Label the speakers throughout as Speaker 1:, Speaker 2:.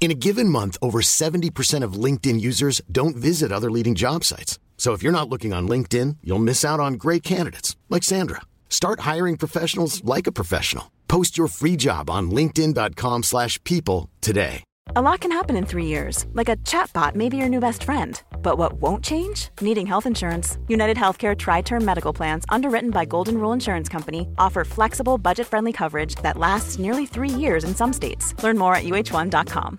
Speaker 1: In a given month, over 70% of LinkedIn users don't visit other leading job sites. So if you're not looking on LinkedIn, you'll miss out on great candidates like Sandra. Start hiring professionals like a professional. Post your free job on linkedin.com/people today.
Speaker 2: A lot can happen in three years, like a chatbot may be your new best friend. But what won't change? Needing health insurance. United Healthcare Tri Term Medical Plans, underwritten by Golden Rule Insurance Company, offer flexible, budget friendly coverage that lasts nearly three years in some states. Learn more at uh1.com.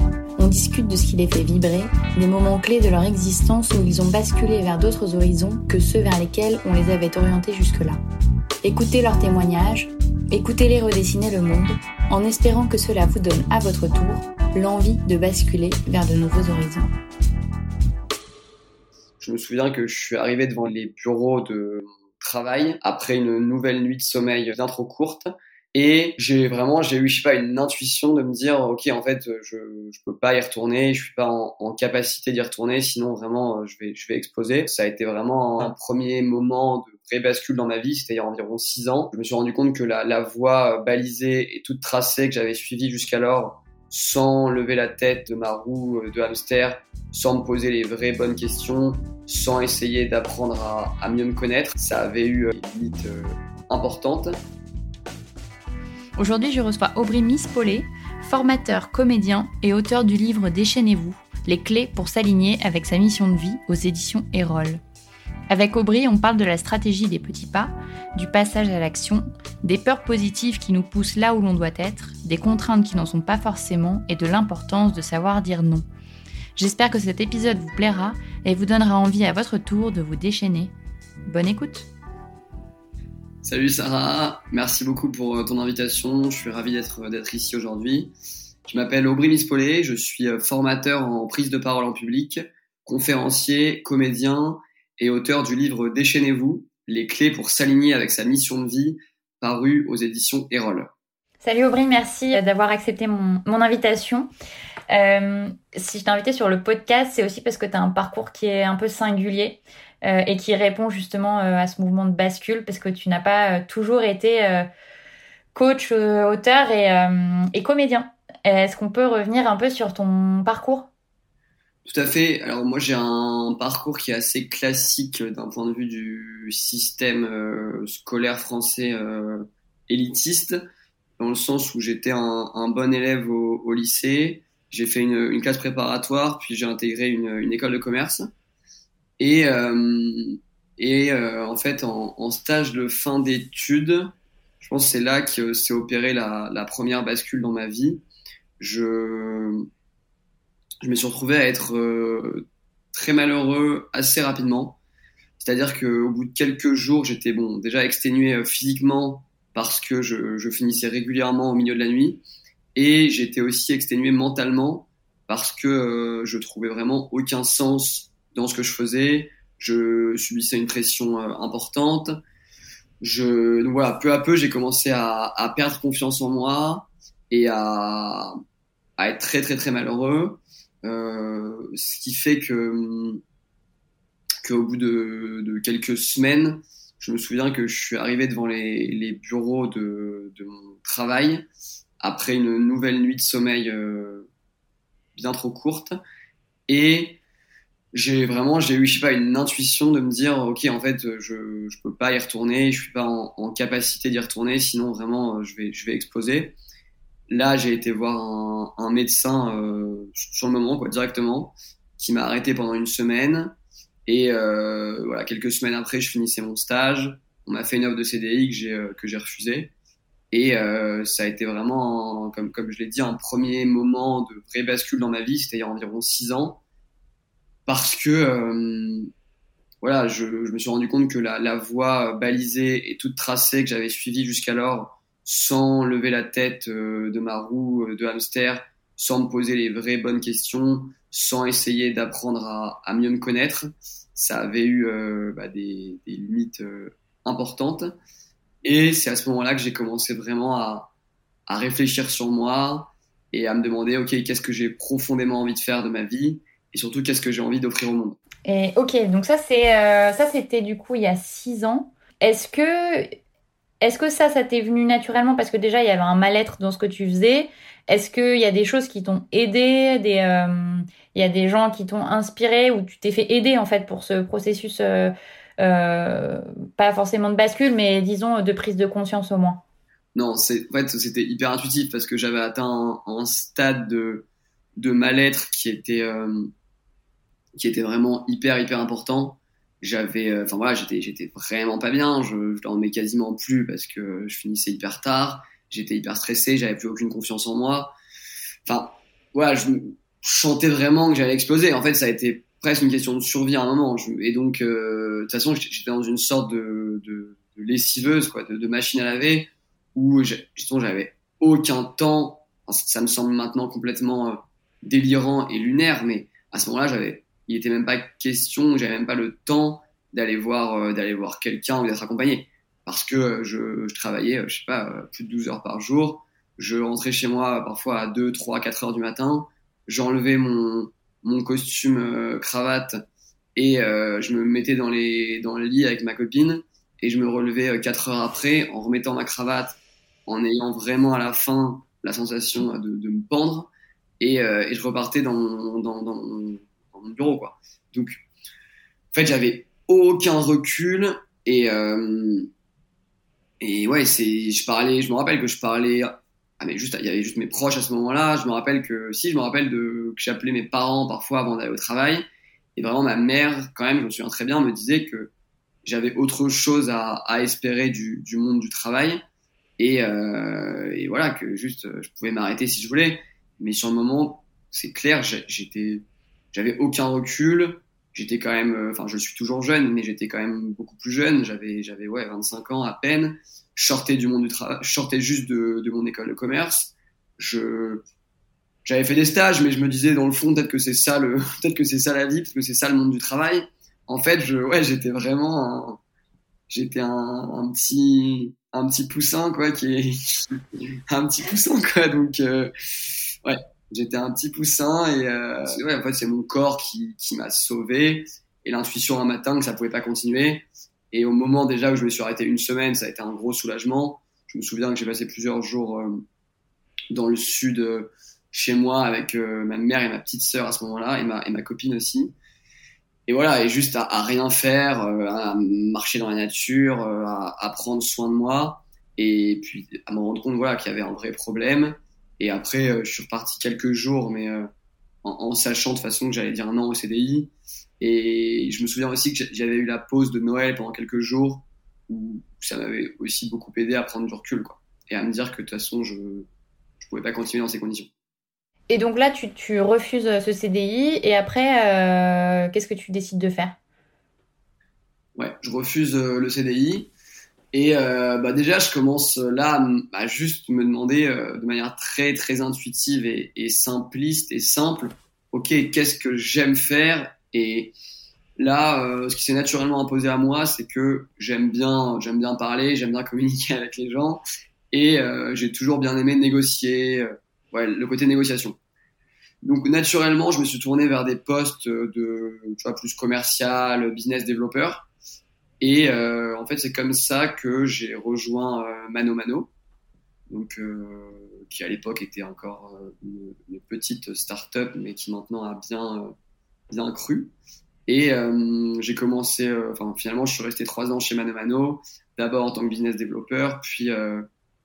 Speaker 3: On discute de ce qui les fait vibrer, des moments clés de leur existence où ils ont basculé vers d'autres horizons que ceux vers lesquels on les avait orientés jusque-là. Écoutez leurs témoignages, écoutez-les redessiner le monde, en espérant que cela vous donne à votre tour l'envie de basculer vers de nouveaux horizons.
Speaker 4: Je me souviens que je suis arrivé devant les bureaux de travail après une nouvelle nuit de sommeil bien trop courte et j'ai vraiment, j'ai eu, je sais pas, une intuition de me dire, ok, en fait, je, je peux pas y retourner, je suis pas en, en capacité d'y retourner, sinon vraiment, je vais, je vais exploser. Ça a été vraiment un premier moment de vraie bascule dans ma vie, c'était il y a environ six ans. Je me suis rendu compte que la, la voie balisée et toute tracée que j'avais suivie jusqu'alors, sans lever la tête de ma roue de hamster, sans me poser les vraies bonnes questions, sans essayer d'apprendre à, à mieux me connaître, ça avait eu des limites euh, importantes.
Speaker 5: Aujourd'hui, je reçois Aubry Mispollet, formateur, comédien et auteur du livre Déchaînez-vous, les clés pour s'aligner avec sa mission de vie aux éditions Erol. Avec Aubry, on parle de la stratégie des petits pas, du passage à l'action, des peurs positives qui nous poussent là où l'on doit être, des contraintes qui n'en sont pas forcément et de l'importance de savoir dire non. J'espère que cet épisode vous plaira et vous donnera envie à votre tour de vous déchaîner. Bonne écoute
Speaker 4: Salut Sarah, merci beaucoup pour euh, ton invitation. Je suis ravi d'être d'être ici aujourd'hui. Je m'appelle Aubry Mispollet, je suis euh, formateur en prise de parole en public, conférencier, comédien et auteur du livre Déchaînez-vous, les clés pour s'aligner avec sa mission de vie, paru aux éditions Erol.
Speaker 5: Salut Aubry, merci d'avoir accepté mon, mon invitation. Euh, si je t'ai invité sur le podcast, c'est aussi parce que tu as un parcours qui est un peu singulier euh, et qui répond justement euh, à ce mouvement de bascule parce que tu n'as pas euh, toujours été coach, auteur et, comédien. Est-ce qu'on peut revenir un peu sur ton parcours?
Speaker 4: Tout à fait. Alors moi j'ai un parcours qui est assez classique d'un point de vue du système scolaire français élitiste, dans le sens où j'étais un, bon élève au, lycée, j'ai fait une, classe préparatoire, puis j'ai intégré une, école de commerce. Et, euh, euh, en fait, en, stage de fin d'études, je pense que c'est là que s'est opérée la, première bascule dans ma vie. Je, me suis retrouvé à être euh, très malheureux assez rapidement. C'est-à-dire qu'au bout de quelques jours, j'étais bon, déjà exténué physiquement parce que je, je, finissais régulièrement au milieu de la nuit. Et j'étais aussi exténué mentalement parce que euh, je trouvais vraiment aucun sens dans ce que je faisais. Je subissais une pression euh, importante. Je, donc voilà, peu à peu, j'ai commencé à, à, perdre confiance en moi et à, à, être très très très malheureux. ce qui fait que qu'au bout de, de, quelques semaines, je me souviens que je suis arrivé devant les, les bureaux de, de, mon travail après une nouvelle nuit de sommeil euh, bien trop courte et j'ai vraiment j'ai eu je sais pas une intuition de me dire ok en fait je je peux pas y retourner je suis pas en, en capacité d'y retourner sinon vraiment je vais je vais exploser là j'ai été voir un, un médecin euh, sur le moment quoi directement qui m'a arrêté pendant une semaine et euh, voilà, quelques semaines après, je finissais mon stage. On m'a fait une offre de CDI que j'ai euh, que j'ai refusée. Et euh, ça a été vraiment, comme comme je l'ai dit, un premier moment de vraie bascule dans ma vie. C'était il y a environ six ans, parce que euh, voilà, je, me suis rendu compte que la, voie balisée et toute tracée que j'avais suivie jusqu'alors, sans lever la tête euh, de ma roue de hamster, sans me poser les vraies bonnes questions, sans essayer d'apprendre à, mieux me connaître. Ça avait eu euh, bah, des, limites euh, importantes. Et c'est à ce moment-là que j'ai commencé vraiment à, réfléchir sur moi et à me demander, OK, qu'est-ce que j'ai profondément envie de faire de ma vie? Et surtout, qu'est-ce que j'ai envie d'offrir au monde.
Speaker 5: Et OK, donc ça, c'est, euh, ça c'était du coup il y a six ans. Est-ce que, est-ce que ça, ça t'est venu naturellement? Parce que déjà, il y avait un mal-être dans ce que tu faisais est-ce qu'il y a des choses qui t'ont aidé, des, euh, il y a des gens qui t'ont inspiré ou tu t'es fait aider en fait pour ce processus, euh, pas forcément de bascule, mais disons de prise de conscience au moins?
Speaker 4: Non, c'est en fait c'était hyper intuitif parce que j'avais atteint un, un, stade de de mal-être qui était qui était vraiment hyper hyper important. J'avais, euh, enfin voilà, j'étais j'étais vraiment pas bien. Je, je dormais quasiment plus parce que je finissais hyper tard j'étais hyper stressé, j'avais plus aucune confiance en moi. Enfin, voilà, je chantais vraiment que j'allais exploser. En fait, ça a été presque une question de survie à un moment. et donc, euh, de toute façon, j'étais dans une sorte de, de, de lessiveuse, quoi, de, de, machine à laver, où j'avais aucun temps. ça me semble maintenant complètement euh, délirant et lunaire, mais à ce moment-là, j'avais, il était même pas question, j'avais même pas le temps d'aller voir, euh, d'aller voir quelqu'un ou d'être accompagné parce que euh, je, je, travaillais, euh, je sais pas, euh, plus de 12 heures par jour. Je rentrais chez moi parfois à 2, 3, 4 heures du matin. J'enlevais mon, mon costume cravate et euh, je me mettais dans, les, dans le lit avec ma copine et je me relevais 4 heures après en remettant ma cravate, en ayant vraiment à la fin la sensation de, de me pendre et, euh, je repartais dans, dans, mon bureau. Quoi. Donc, en fait, j'avais aucun recul et, euh, et ouais, c'est, je parlais, je me rappelle que je parlais, ah mais juste, il y avait juste mes proches à ce moment-là. Je me rappelle que, si, je me rappelle de, que j'appelais mes parents parfois avant d'aller au travail. Et vraiment, ma mère, quand même, je me souviens très bien, me disait que j'avais autre chose à, espérer du, monde du travail. Euh, et voilà, que juste, je pouvais m'arrêter si je voulais. Mais sur le moment, c'est clair, j'étais, j'avais aucun recul j'étais quand même, euh, enfin, je suis toujours jeune, mais j'étais quand même beaucoup plus jeune. J'avais, j'avais, ouais, 25 ans à peine. Je sortais du monde du travail, sortais juste de, de mon école de commerce. Je, j'avais fait des stages, mais je me disais dans le fond, peut-être que c'est ça le, peut-être que c'est ça la vie, parce que c'est ça le monde du travail. En fait, je, ouais, j'étais vraiment, un, j'étais un, un, petit, un petit poussin, quoi, qui est, un petit poussin, quoi. Donc, euh, ouais, J'étais un petit poussin et euh, ouais, en fait c'est mon corps qui, qui m'a sauvé et l'intuition un matin que ça pouvait pas continuer. Et au moment déjà où je me suis arrêté une semaine, ça a été un gros soulagement. Je me souviens que j'ai passé plusieurs jours euh, dans le sud euh, chez moi avec euh, ma mère et ma petite sœur à ce moment-là et ma, et ma copine aussi. Et voilà, et juste à, rien faire, à marcher dans la nature, à, à, prendre soin de moi et puis à me rendre compte voilà qu'il y avait un vrai problème et après, euh, je suis reparti quelques jours, mais euh, en, en, sachant de façon que j'allais dire non au CDI. Et je me souviens aussi que j'avais eu la pause de Noël pendant quelques jours où ça m'avait aussi beaucoup aidé à prendre du recul, quoi. Et à me dire que de toute façon, je ne pouvais pas continuer dans ces conditions.
Speaker 5: Et donc là, tu, tu refuses ce CDI et après, euh, qu'est-ce que tu décides de faire?
Speaker 4: Ouais, je refuse euh, le CDI. Et euh, bah déjà, je commence là à, juste me demander euh, de manière très très intuitive et, et simpliste et simple, ok, qu'est-ce que j'aime faire? Et là, euh, ce qui s'est naturellement imposé à moi, c'est que j'aime bien j'aime bien parler, j'aime bien communiquer avec les gens, et euh, j'ai toujours bien aimé négocier, euh, ouais, le côté négociation. Donc naturellement, je me suis tourné vers des postes de, tu vois, plus commercial, business développeur. Et euh, en fait, c'est comme ça que j'ai rejoint euh, Mano Mano, donc euh, qui à l'époque était encore euh, une, petite start-up, mais qui maintenant a bien euh, bien cru. Et j'ai commencé, enfin finalement, je suis resté trois ans chez Mano Mano, d'abord en tant que business développeur, puis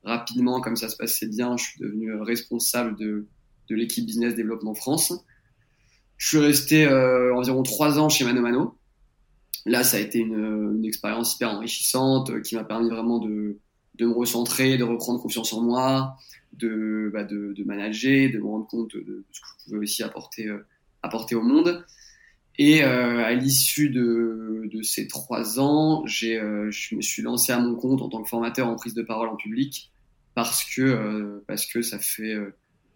Speaker 4: rapidement, comme ça se passait bien, je suis devenu responsable de de l'équipe business développement France. Je suis resté euh, environ trois ans chez Mano Mano. Là, ça a été une, expérience hyper enrichissante euh, qui m'a permis vraiment de, me recentrer, de reprendre confiance en moi, de, bah, manager, de me rendre compte de, ce que je pouvais aussi apporter, euh, au monde. Et euh, à l'issue de, ces trois ans, j'ai, je me suis lancé à mon compte en tant que formateur en prise de parole en public parce que, parce que ça fait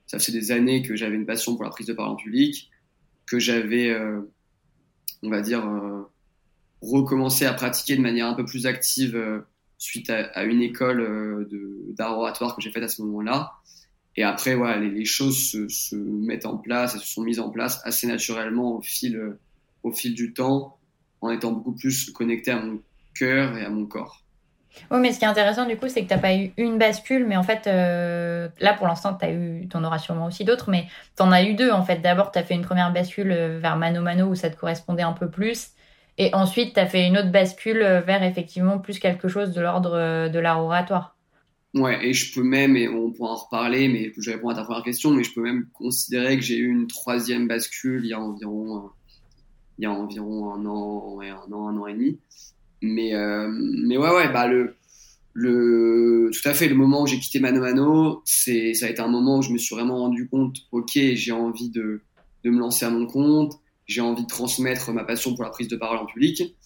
Speaker 4: ça faisait des années que j'avais une passion pour la prise de parole en public, que j'avais, on va dire, recommencé à pratiquer de manière un peu plus active euh, suite à, à, une école euh, d'art oratoire que j'ai faite à ce moment-là. Et après, voilà, les, les choses se, se, mettent en place et se sont mises en place assez naturellement au fil, euh, au fil du temps, en étant beaucoup plus connecté à mon cœur et à mon corps.
Speaker 5: Oui, mais ce qui est intéressant du coup, c'est que tu n'as pas eu une bascule, mais en fait, euh, là pour l'instant, tu eu, en auras sûrement aussi d'autres, mais tu en as eu deux en fait. D'abord, tu as fait une première bascule euh, vers Mano Mano où ça te correspondait un peu plus, et ensuite, tu as fait une autre bascule euh, vers effectivement plus quelque chose de l'ordre euh, de l'art oratoire.
Speaker 4: Ouais, et je peux même, et on pourra en reparler, mais je réponds à ta première question, mais je peux même considérer que j'ai eu une troisième bascule il y a environ, il y a environ un an, ouais, un an, un an et demi. Mais, euh, mais ouais, ouais, bah le, le, tout à fait, le moment où j'ai quitté Mano Mano, ça a été un moment où je me suis vraiment rendu compte, ok, j'ai envie de, de me lancer à mon compte, j'ai envie de transmettre ma passion pour la prise de parole en public.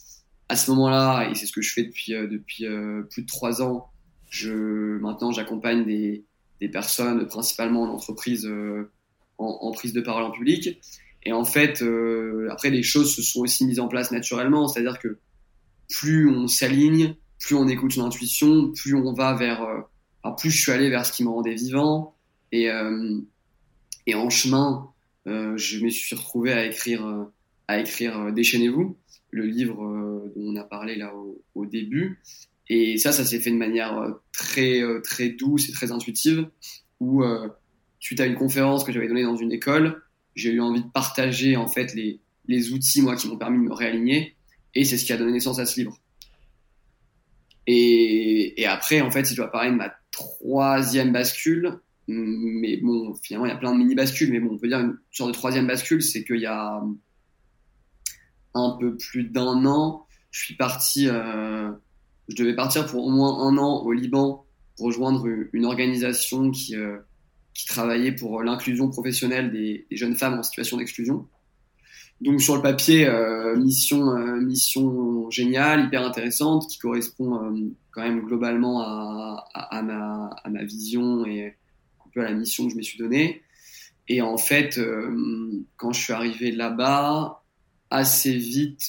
Speaker 4: À ce moment-là, et c'est ce que je fais depuis, euh, depuis euh, plus de trois ans, je, maintenant j'accompagne des, des personnes principalement en entreprise, euh, en, prise de parole en public. Et en fait, après, les choses se sont aussi mises en place naturellement, c'est-à-dire que plus on s'aligne, plus on écoute son intuition, plus on va vers, euh, plus je suis allé vers ce qui me rendait vivant. Et, et en chemin, je me suis retrouvé à écrire, euh, à écrire euh, Déchaînez-vous, le livre dont on a parlé là au, début. Et ça, ça s'est fait de manière très, très douce et très intuitive, où suite à une conférence que j'avais donnée dans une école, j'ai eu envie de partager en fait les, outils moi qui m'ont permis de me réaligner et c'est ce qui a donné naissance à ce livre. Et après, en fait, si je dois parler de ma troisième bascule, mais bon, finalement, il y a plein de mini-bascules, mais bon, on peut dire une sorte de troisième bascule, c'est qu'il y a un peu plus d'un an, je suis parti, euh, je devais partir pour au moins un an au Liban, rejoindre une organisation qui, euh, qui travaillait pour l'inclusion professionnelle des, jeunes femmes en situation d'exclusion. Donc sur le papier, euh, mission, mission géniale, hyper intéressante, qui correspond quand même globalement à, ma, à ma vision et à la mission que je me suis donnée. Et en fait, euh, quand je suis arrivé là-bas, assez vite,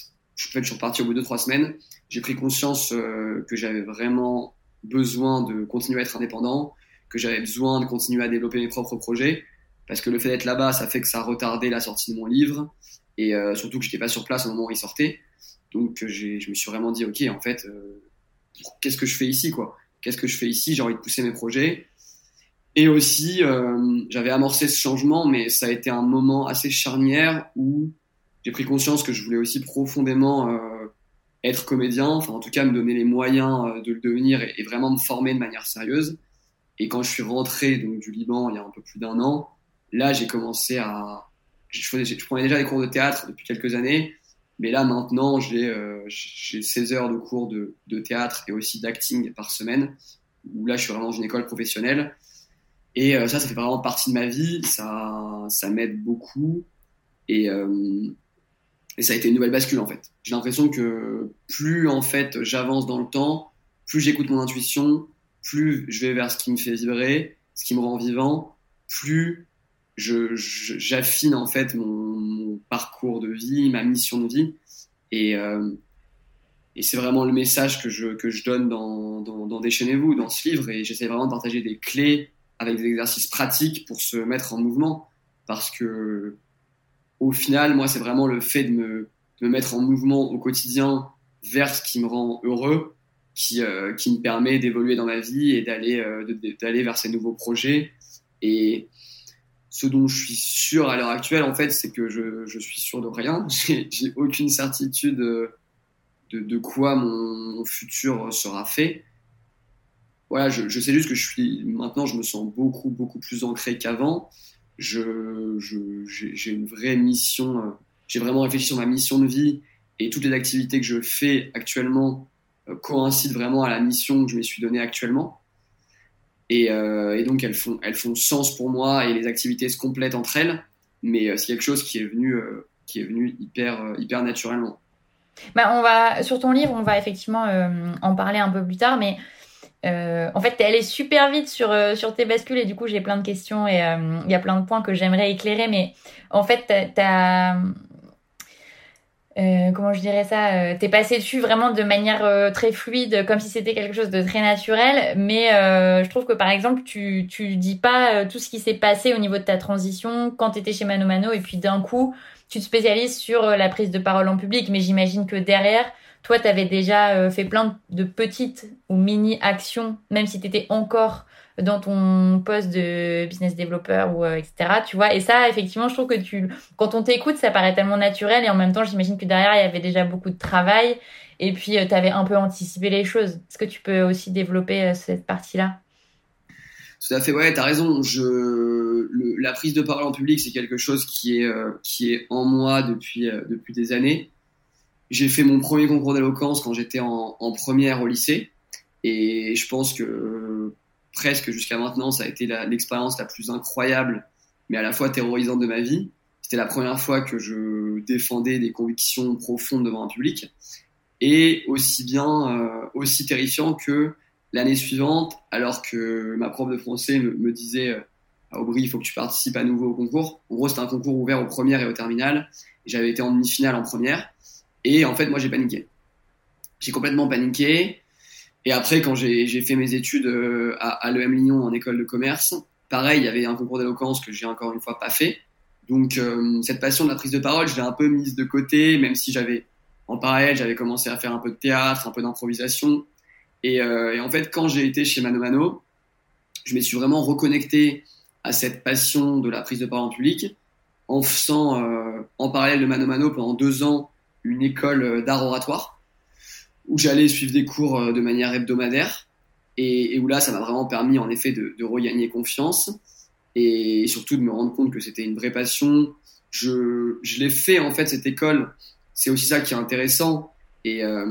Speaker 4: en fait, je suis reparti au bout de trois semaines, j'ai pris conscience euh, que j'avais vraiment besoin de continuer à être indépendant, que j'avais besoin de continuer à développer mes propres projets, parce que le fait d'être là-bas, ça fait que ça a retardé la sortie de mon livre, et euh, surtout que j'étais pas sur place au moment où il sortait. Donc je me suis vraiment dit, ok, en fait, qu'est-ce que je fais ici, quoi? Qu'est-ce que je fais ici? J'ai envie de pousser mes projets. Et aussi, euh, j'avais amorcé ce changement, mais ça a été un moment assez charnière où j'ai pris conscience que je voulais aussi profondément euh, être comédien, enfin en tout cas me donner les moyens euh, de le devenir et, vraiment me former de manière sérieuse. Et quand je suis rentré donc du Liban il y a un peu plus d'un an, là j'ai commencé à, je, faisais, je, prenais déjà des cours de théâtre depuis quelques années, mais là maintenant j'ai euh, 16 heures de cours de, de théâtre et aussi d'acting par semaine, où là je suis vraiment dans une école professionnelle. Et euh, ça, ça fait vraiment partie de ma vie, ça, ça m'aide beaucoup. Et, euh, et ça a été une nouvelle bascule en fait. J'ai l'impression que plus en fait j'avance dans le temps, plus j'écoute mon intuition, plus je vais vers ce qui me fait vibrer, ce qui me rend vivant, plus je, j'affine en fait mon, mon, parcours de vie, ma mission de vie. Et, euh, et c'est vraiment le message que je, que je donne dans, dans, dans Déchaînez-vous, dans ce livre. Et j'essaie vraiment de partager des clés avec des exercices pratiques pour se mettre en mouvement. parce que au final, moi, c'est vraiment le fait de me, mettre en mouvement au quotidien vers ce qui me rend heureux, qui, euh, qui me permet d'évoluer dans ma vie et d'aller euh, d'aller vers ces nouveaux projets. Et ce dont je suis sûr à l'heure actuelle, en fait, c'est que je, je suis sûr de rien. J'ai aucune certitude de, de, quoi mon futur sera fait. Voilà, je, sais juste que je suis maintenant, je me sens beaucoup beaucoup plus ancré qu'avant je, j'ai une vraie mission. Euh, j'ai vraiment réfléchi sur ma mission de vie et toutes les activités que je fais actuellement euh, coïncident vraiment à la mission que je me suis donnée actuellement. Et, euh, et, donc elles font, elles font sens pour moi et les activités se complètent entre elles. Mais c'est quelque chose qui est venu, qui est venu hyper, hyper naturellement.
Speaker 5: Bah, on va sur ton livre, on va effectivement en parler un peu plus tard, mais euh, en fait, elle est super vite sur, euh, sur tes bascules et du coup, j'ai plein de questions et euh, il y a plein de points que j'aimerais éclairer. Mais en fait, t'as. comment je dirais ça T'es passé dessus vraiment de manière très fluide, comme si c'était quelque chose de très naturel. Mais je trouve que par exemple, tu, tu dis pas tout ce qui s'est passé au niveau de ta transition quand t'étais chez Mano Mano et puis d'un coup, tu te spécialises sur la prise de parole en public. Mais j'imagine que derrière, toi, tu avais déjà euh, fait plein de petites ou mini actions, même si tu étais encore dans ton poste de business developer ou euh, etc. Tu vois, et ça, effectivement, je trouve que tu, quand on t'écoute, ça paraît tellement naturel et en même temps, j'imagine que derrière, il y avait déjà beaucoup de travail et puis euh, tu avais un peu anticipé les choses. Est-ce que tu peux aussi développer cette partie-là?
Speaker 4: Tout à fait, ouais, tu as raison. La prise de parole en public, c'est quelque chose qui est, qui est en moi depuis, depuis des années. J'ai fait mon premier concours d'éloquence quand j'étais en, première au lycée. Et je pense que euh, presque jusqu'à maintenant, ça a été l'expérience la, plus incroyable, mais à la fois terrorisante de ma vie. C'était la première fois que je défendais des convictions profondes devant un public. Et aussi bien, euh, aussi terrifiant que l'année suivante, alors que ma prof de français me, me disait euh, Aubry, il faut que tu participes à nouveau au concours. En gros, c'était un concours ouvert aux premières et aux terminales. J'avais été en demi-finale en première. Et en fait, moi, j'ai paniqué. J'ai complètement paniqué. Et après, quand j'ai fait mes études euh, à, à l'EM Lyon en école de commerce, pareil, il y avait un concours d'éloquence que j'ai encore une fois pas fait. Donc, euh, cette passion de la prise de parole, je l'ai un peu mise de côté, même si j'avais, en parallèle, j'avais commencé à faire un peu de théâtre, un peu d'improvisation. Et, euh, en fait, quand j'ai été chez Mano Mano, je me suis vraiment reconnecté à cette passion de la prise de parole en public, en faisant en parallèle de Mano Mano pendant deux ans une école euh, d'art oratoire où j'allais suivre des cours euh, de manière hebdomadaire et, où là, ça m'a vraiment permis en effet de, regagner confiance et surtout de me rendre compte que c'était une vraie passion. Je, je l'ai fait en fait cette école. C'est aussi ça qui est intéressant et, euh,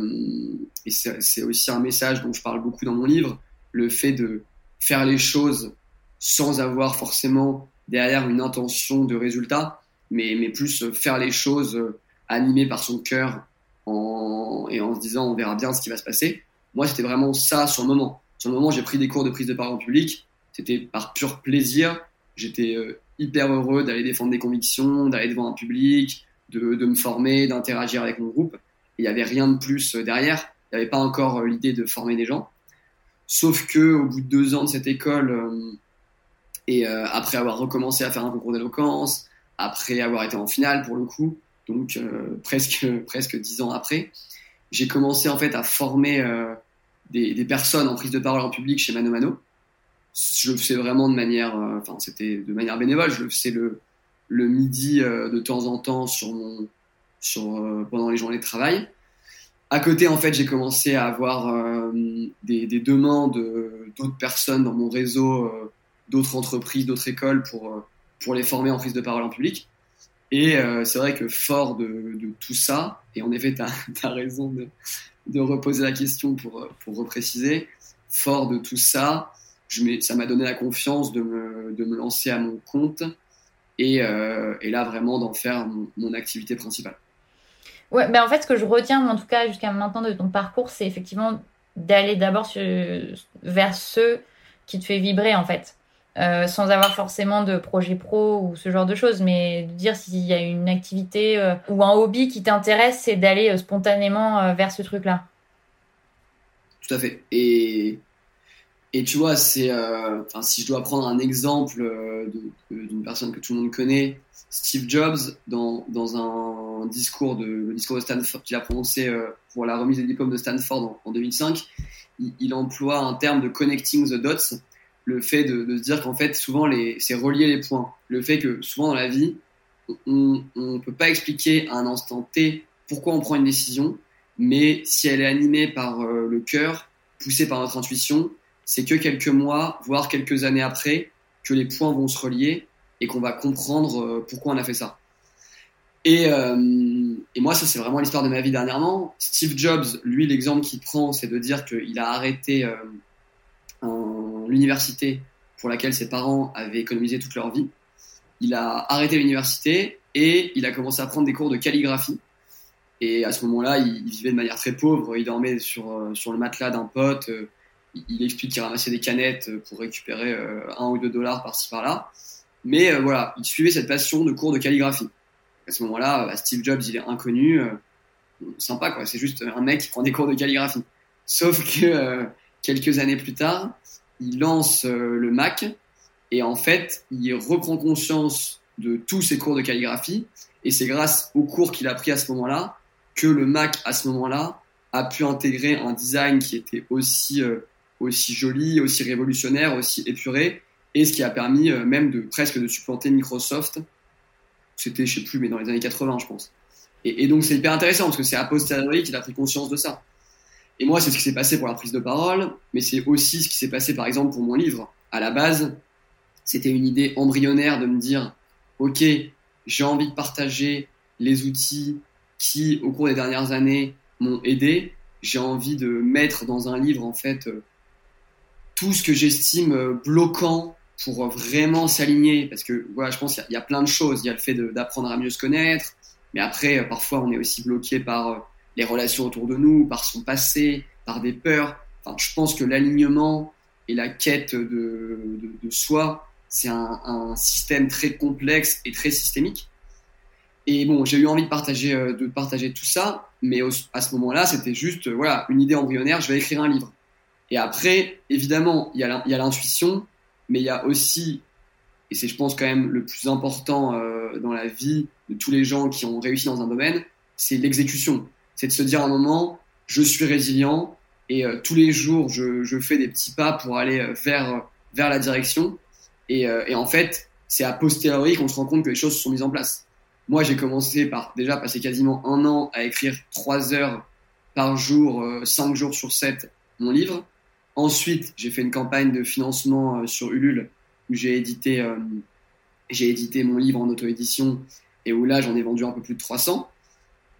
Speaker 4: et c'est aussi un message dont je parle beaucoup dans mon livre, le fait de faire les choses sans avoir forcément derrière une intention de résultat, mais, mais plus faire les choses animé par son cœur en, et en se disant on verra bien ce qui va se passer. Moi, c'était vraiment ça sur le moment. Sur le moment, j'ai pris des cours de prise de parole en public. C'était par pur plaisir. J'étais euh, hyper heureux d'aller défendre des convictions, d'aller devant un public, de, de me former, d'interagir avec mon groupe. Il n'y avait rien de plus euh, derrière. Il n'y avait pas encore euh, l'idée de former des gens. Sauf que au bout de deux ans de cette école, et après avoir recommencé à faire un concours d'éloquence, après avoir été en finale pour le coup, donc euh, presque presque dix ans après, j'ai commencé en fait à former euh, des, des, personnes en prise de parole en public chez Mano Mano. Je le faisais vraiment de manière, euh, enfin c'était de manière bénévole. Je le faisais le le midi de temps en temps sur mon sur pendant les journées de travail. À côté, en fait, j'ai commencé à avoir des, des, demandes d'autres personnes dans mon réseau, d'autres entreprises, d'autres écoles pour pour les former en prise de parole en public. Et euh, c'est vrai que fort de, tout ça, et en effet, tu as, raison de, reposer la question pour, pour repréciser, fort de tout ça, ça m'a donné la confiance de me, de me, lancer à mon compte et, euh, et là vraiment d'en faire mon, activité principale.
Speaker 5: Ouais, ben en fait, ce que je retiens, en tout cas jusqu'à maintenant de ton parcours, c'est effectivement d'aller d'abord vers ceux qui te fait vibrer en fait. Euh, sans avoir forcément de projet pro ou ce genre de choses, mais de dire s'il y a une activité euh, ou un hobby qui t'intéresse, c'est d'aller euh, spontanément vers ce truc-là.
Speaker 4: Tout à fait. Et, Et tu vois, c'est, si je dois prendre un exemple d'une personne que tout le monde connaît, Steve Jobs, dans, dans un discours de, le discours de Stanford qu'il a prononcé pour la remise des diplômes de Stanford en, 2005, il, emploie un terme de connecting the dots, le fait de, de se dire qu'en fait, souvent, c'est relier les points. Le fait que souvent dans la vie, on ne peut pas expliquer à un instant T pourquoi on prend une décision, mais si elle est animée par le cœur, poussée par notre intuition, c'est que quelques mois, voire quelques années après, que les points vont se relier et qu'on va comprendre euh, pourquoi on a fait ça. Et, euh, et moi, ça, c'est vraiment l'histoire de ma vie dernièrement. Steve Jobs, lui, l'exemple qu'il prend, c'est de dire qu'il a arrêté euh, l'université pour laquelle ses parents avaient économisé toute leur vie. Il a arrêté l'université et il a commencé à prendre des cours de calligraphie. Et à ce moment-là, il, vivait de manière très pauvre. Il dormait sur, sur le matelas d'un pote il explique qu'il ramassait des canettes pour récupérer euh, un ou deux dollars par-ci par-là. Mais euh, voilà, il suivait cette passion de cours de calligraphie. À ce moment-là, bah, Steve Jobs, il est inconnu, euh, sympa quoi. C'est juste un mec qui prend des cours de calligraphie. Sauf que quelques années plus tard, il lance le Mac et en fait, il reprend conscience de tous ses cours de calligraphie et c'est grâce aux cours qu'il a pris à ce moment-là que le Mac à ce moment-là a pu intégrer un design qui était aussi aussi joli, aussi révolutionnaire, aussi épuré, et ce qui a permis euh, même de presque de supplanter Microsoft. C'était, je sais plus, mais dans les années 80, je pense. Et, donc c'est hyper intéressant parce que c'est a posteriori qu'il a pris conscience de ça. Et moi, c'est ce qui s'est passé pour la prise de parole, mais c'est aussi ce qui s'est passé, par exemple, pour mon livre. À la base, c'était une idée embryonnaire de me dire, ok, j'ai envie de partager les outils qui, au cours des dernières années, m'ont aidé. J'ai envie de mettre dans un livre, en fait, euh, tout ce que j'estime euh, bloquant pour vraiment s'aligner, parce que voilà, je pense qu'il y, a plein de choses. Il y a le fait d'apprendre à mieux se connaître, mais après, euh, parfois, on est aussi bloqué par euh, les relations autour de nous, par son passé, par des peurs. Enfin, je pense que l'alignement et la quête de, de, soi, c'est un, système très complexe et très systémique. Et bon, j'ai eu envie de partager, de partager tout ça, mais à ce moment-là, c'était juste, voilà, une idée embryonnaire. Je vais écrire un livre. Et après, évidemment, il y a l'intuition, mais il y a aussi, et c'est je pense quand même le plus important euh, dans la vie de tous les gens qui ont réussi dans un domaine, c'est l'exécution. C'est de se dire à un moment, je suis résilient et euh, tous les jours, je, je, fais des petits pas pour aller euh, vers, vers la direction. Et, et en fait, c'est a posteriori qu'on se rend compte que les choses se sont mises en place. Moi, j'ai commencé par déjà passer quasiment un an à écrire trois heures par jour, cinq jours sur sept, mon livre. Ensuite, j'ai fait une campagne de financement euh, sur Ulule où j'ai édité, euh, j'ai édité mon livre en auto-édition et où là, j'en ai vendu un peu plus de 300.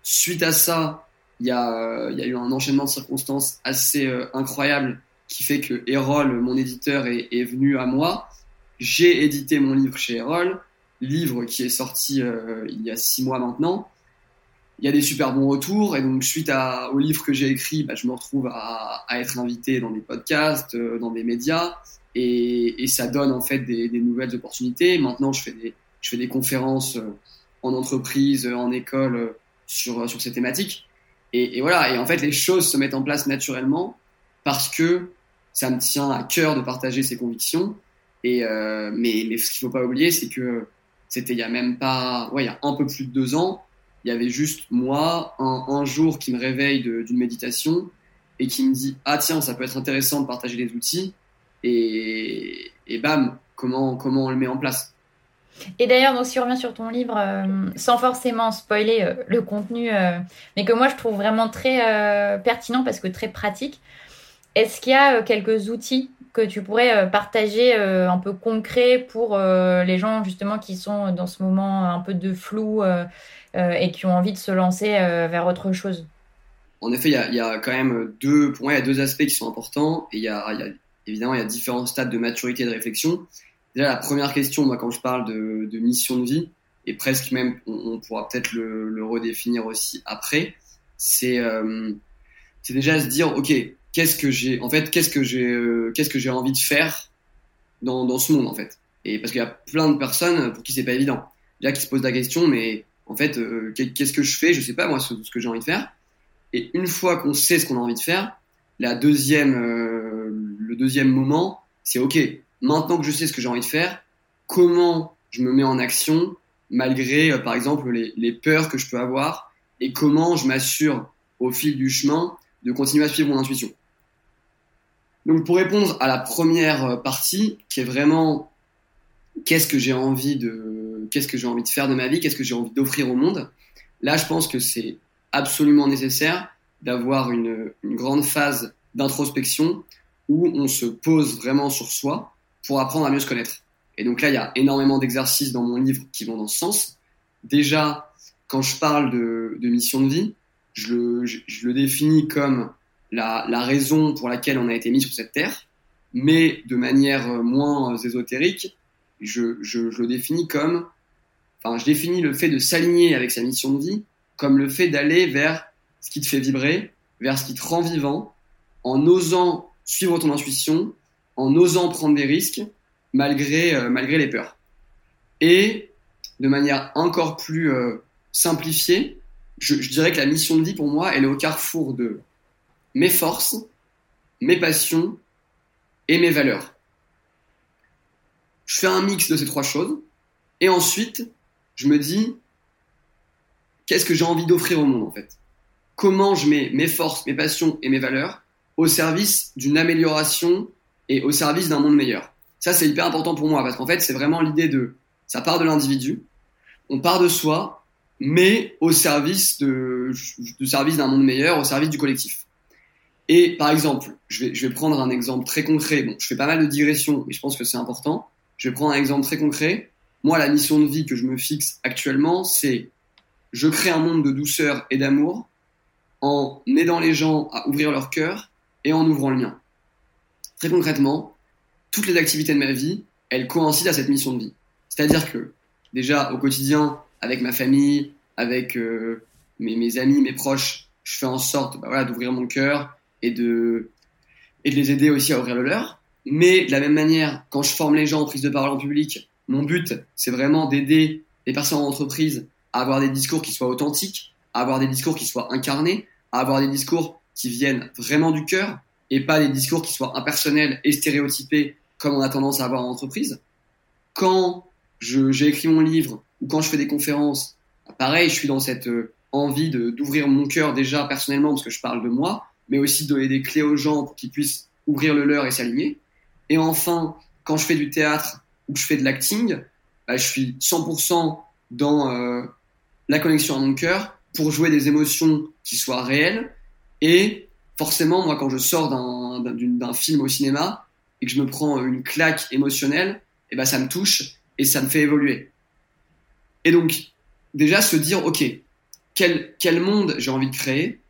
Speaker 4: Suite à ça, il y a, y a eu un enchaînement de circonstances assez euh, incroyable qui fait que Erol, mon éditeur, est, venu à moi. J'ai édité mon livre chez Erol, livre qui est sorti il y a six mois maintenant il y a des super bons retours et donc suite à, au livre que j'ai écrit, bah, je me retrouve à, être invité dans des podcasts, euh, dans des médias et, ça donne en fait des, des, nouvelles opportunités. Maintenant, je fais des, je fais des conférences euh, en entreprise, en école euh, sur, sur ces thématiques et, voilà. Et en fait, les choses se mettent en place naturellement parce que ça me tient à cœur de partager ces convictions. Et euh, mais, ce qu'il faut pas oublier, c'est que c'était il y a même pas, ouais, il y a un peu plus de deux ans il y avait juste moi, un, un jour qui me réveille d'une méditation et qui me dit ah tiens ça peut être intéressant de partager des outils et, et bam comment comment on le met en place.
Speaker 5: Et d'ailleurs, donc si on revient sur ton livre, euh, sans forcément spoiler euh, le contenu, euh, mais que moi je trouve vraiment très pertinent parce que très pratique, est-ce qu'il y a quelques outils que tu pourrais partager un peu concrets pour les gens justement qui sont dans ce moment un peu de flou et qui ont envie de se lancer vers autre chose?
Speaker 4: En effet, il y a, quand même deux, pour moi, il y a deux aspects qui sont importants et il y a, y a évidemment, il y a différents stades de maturité et de réflexion. Déjà, la première question, moi, quand je parle de, mission de vie, et presque même, on, pourra peut-être le, redéfinir aussi après, c'est euh, c'est déjà se dire, ok, qu'est-ce que j'ai, en fait, qu'est-ce que j'ai, euh, qu'est-ce que j'ai envie de faire dans, dans ce monde, en fait. Et parce qu'il y a plein de personnes pour qui c'est pas évident. Déjà qui se posent la question, mais en fait, euh, qu'est-ce que je fais? Je sais pas moi ce, que j'ai envie de faire. Et une fois qu'on sait ce qu'on a envie de faire, la deuxième, euh, le deuxième moment, c'est OK, maintenant que je sais ce que j'ai envie de faire, comment je me mets en action malgré, euh, par exemple, les, peurs que je peux avoir et comment je m'assure au fil du chemin de continuer à suivre mon intuition. Donc pour répondre à la première euh, partie, qui est vraiment qu'est-ce que j'ai envie de qu'est-ce que j'ai envie de faire de ma vie, qu'est-ce que j'ai envie d'offrir au monde, là je pense que c'est absolument nécessaire d'avoir une, une grande phase d'introspection où on se pose vraiment sur soi pour apprendre à mieux se connaître. Et donc là, il y a énormément d'exercices dans mon livre qui vont dans ce sens. Déjà, quand je parle de, mission de vie, je le, définis comme la, raison pour laquelle on a été mis sur cette terre, mais de manière moins ésotérique, je, je, je le définis comme, enfin, je définis le fait de s'aligner avec sa mission de vie comme le fait d'aller vers ce qui te fait vibrer, vers ce qui te rend vivant, en osant suivre ton intuition, en osant prendre des risques, malgré, euh, malgré les peurs. Et de manière encore plus euh, simplifiée, je, je, dirais que la mission de vie pour moi, elle est au carrefour de mes forces, mes passions et mes valeurs. Je fais un mix de ces trois choses et ensuite je me dis qu'est-ce que j'ai envie d'offrir au monde en fait? Comment je mets mes forces, mes passions et mes valeurs au service d'une amélioration et au service d'un monde meilleur. Ça, c'est hyper important pour moi parce qu'en fait, c'est vraiment l'idée de, ça part de l'individu, on part de soi, mais au service de, du service d'un monde meilleur, au service du collectif. Et par exemple, je vais, je vais prendre un exemple très concret. Bon, je fais pas mal de digressions, mais je pense que c'est important. Je vais prendre un exemple très concret. Moi, la mission de vie que je me fixe actuellement, c'est je crée un monde de douceur et d'amour en aidant les gens à ouvrir leur cœur et en ouvrant le mien. Très concrètement, toutes les activités de ma vie, elles coïncident à cette mission de vie. C'est-à-dire que déjà au quotidien, avec ma famille, avec euh, mes, amis, mes proches, je fais en sorte bah, voilà, d'ouvrir mon cœur et de, et de les aider aussi à ouvrir le leur. Mais de la même manière, quand je forme les gens en prise de parole en public, mon but, c'est vraiment d'aider les personnes en entreprise à avoir des discours qui soient authentiques, à avoir des discours qui soient incarnés, à avoir des discours qui viennent vraiment du cœur et pas des discours qui soient impersonnels et stéréotypés comme on a tendance à avoir en entreprise. Quand j'ai écrit mon livre ou quand je fais des conférences, pareil, je suis dans cette euh, envie d'ouvrir mon cœur déjà personnellement parce que je parle de moi, mais aussi de donner des clés aux gens pour qu'ils puissent ouvrir le leur et s'aligner. Et enfin, quand je fais du théâtre ou que je fais de l'acting, bah, je suis 100% dans euh, la connexion à mon cœur pour jouer des émotions qui soient réelles. Et forcément, moi, quand je sors d'un film au cinéma, et que je me prends une claque émotionnelle, et ben ça me touche et ça me fait évoluer. Et donc, déjà se dire, ok, quel, quel monde j'ai envie de créer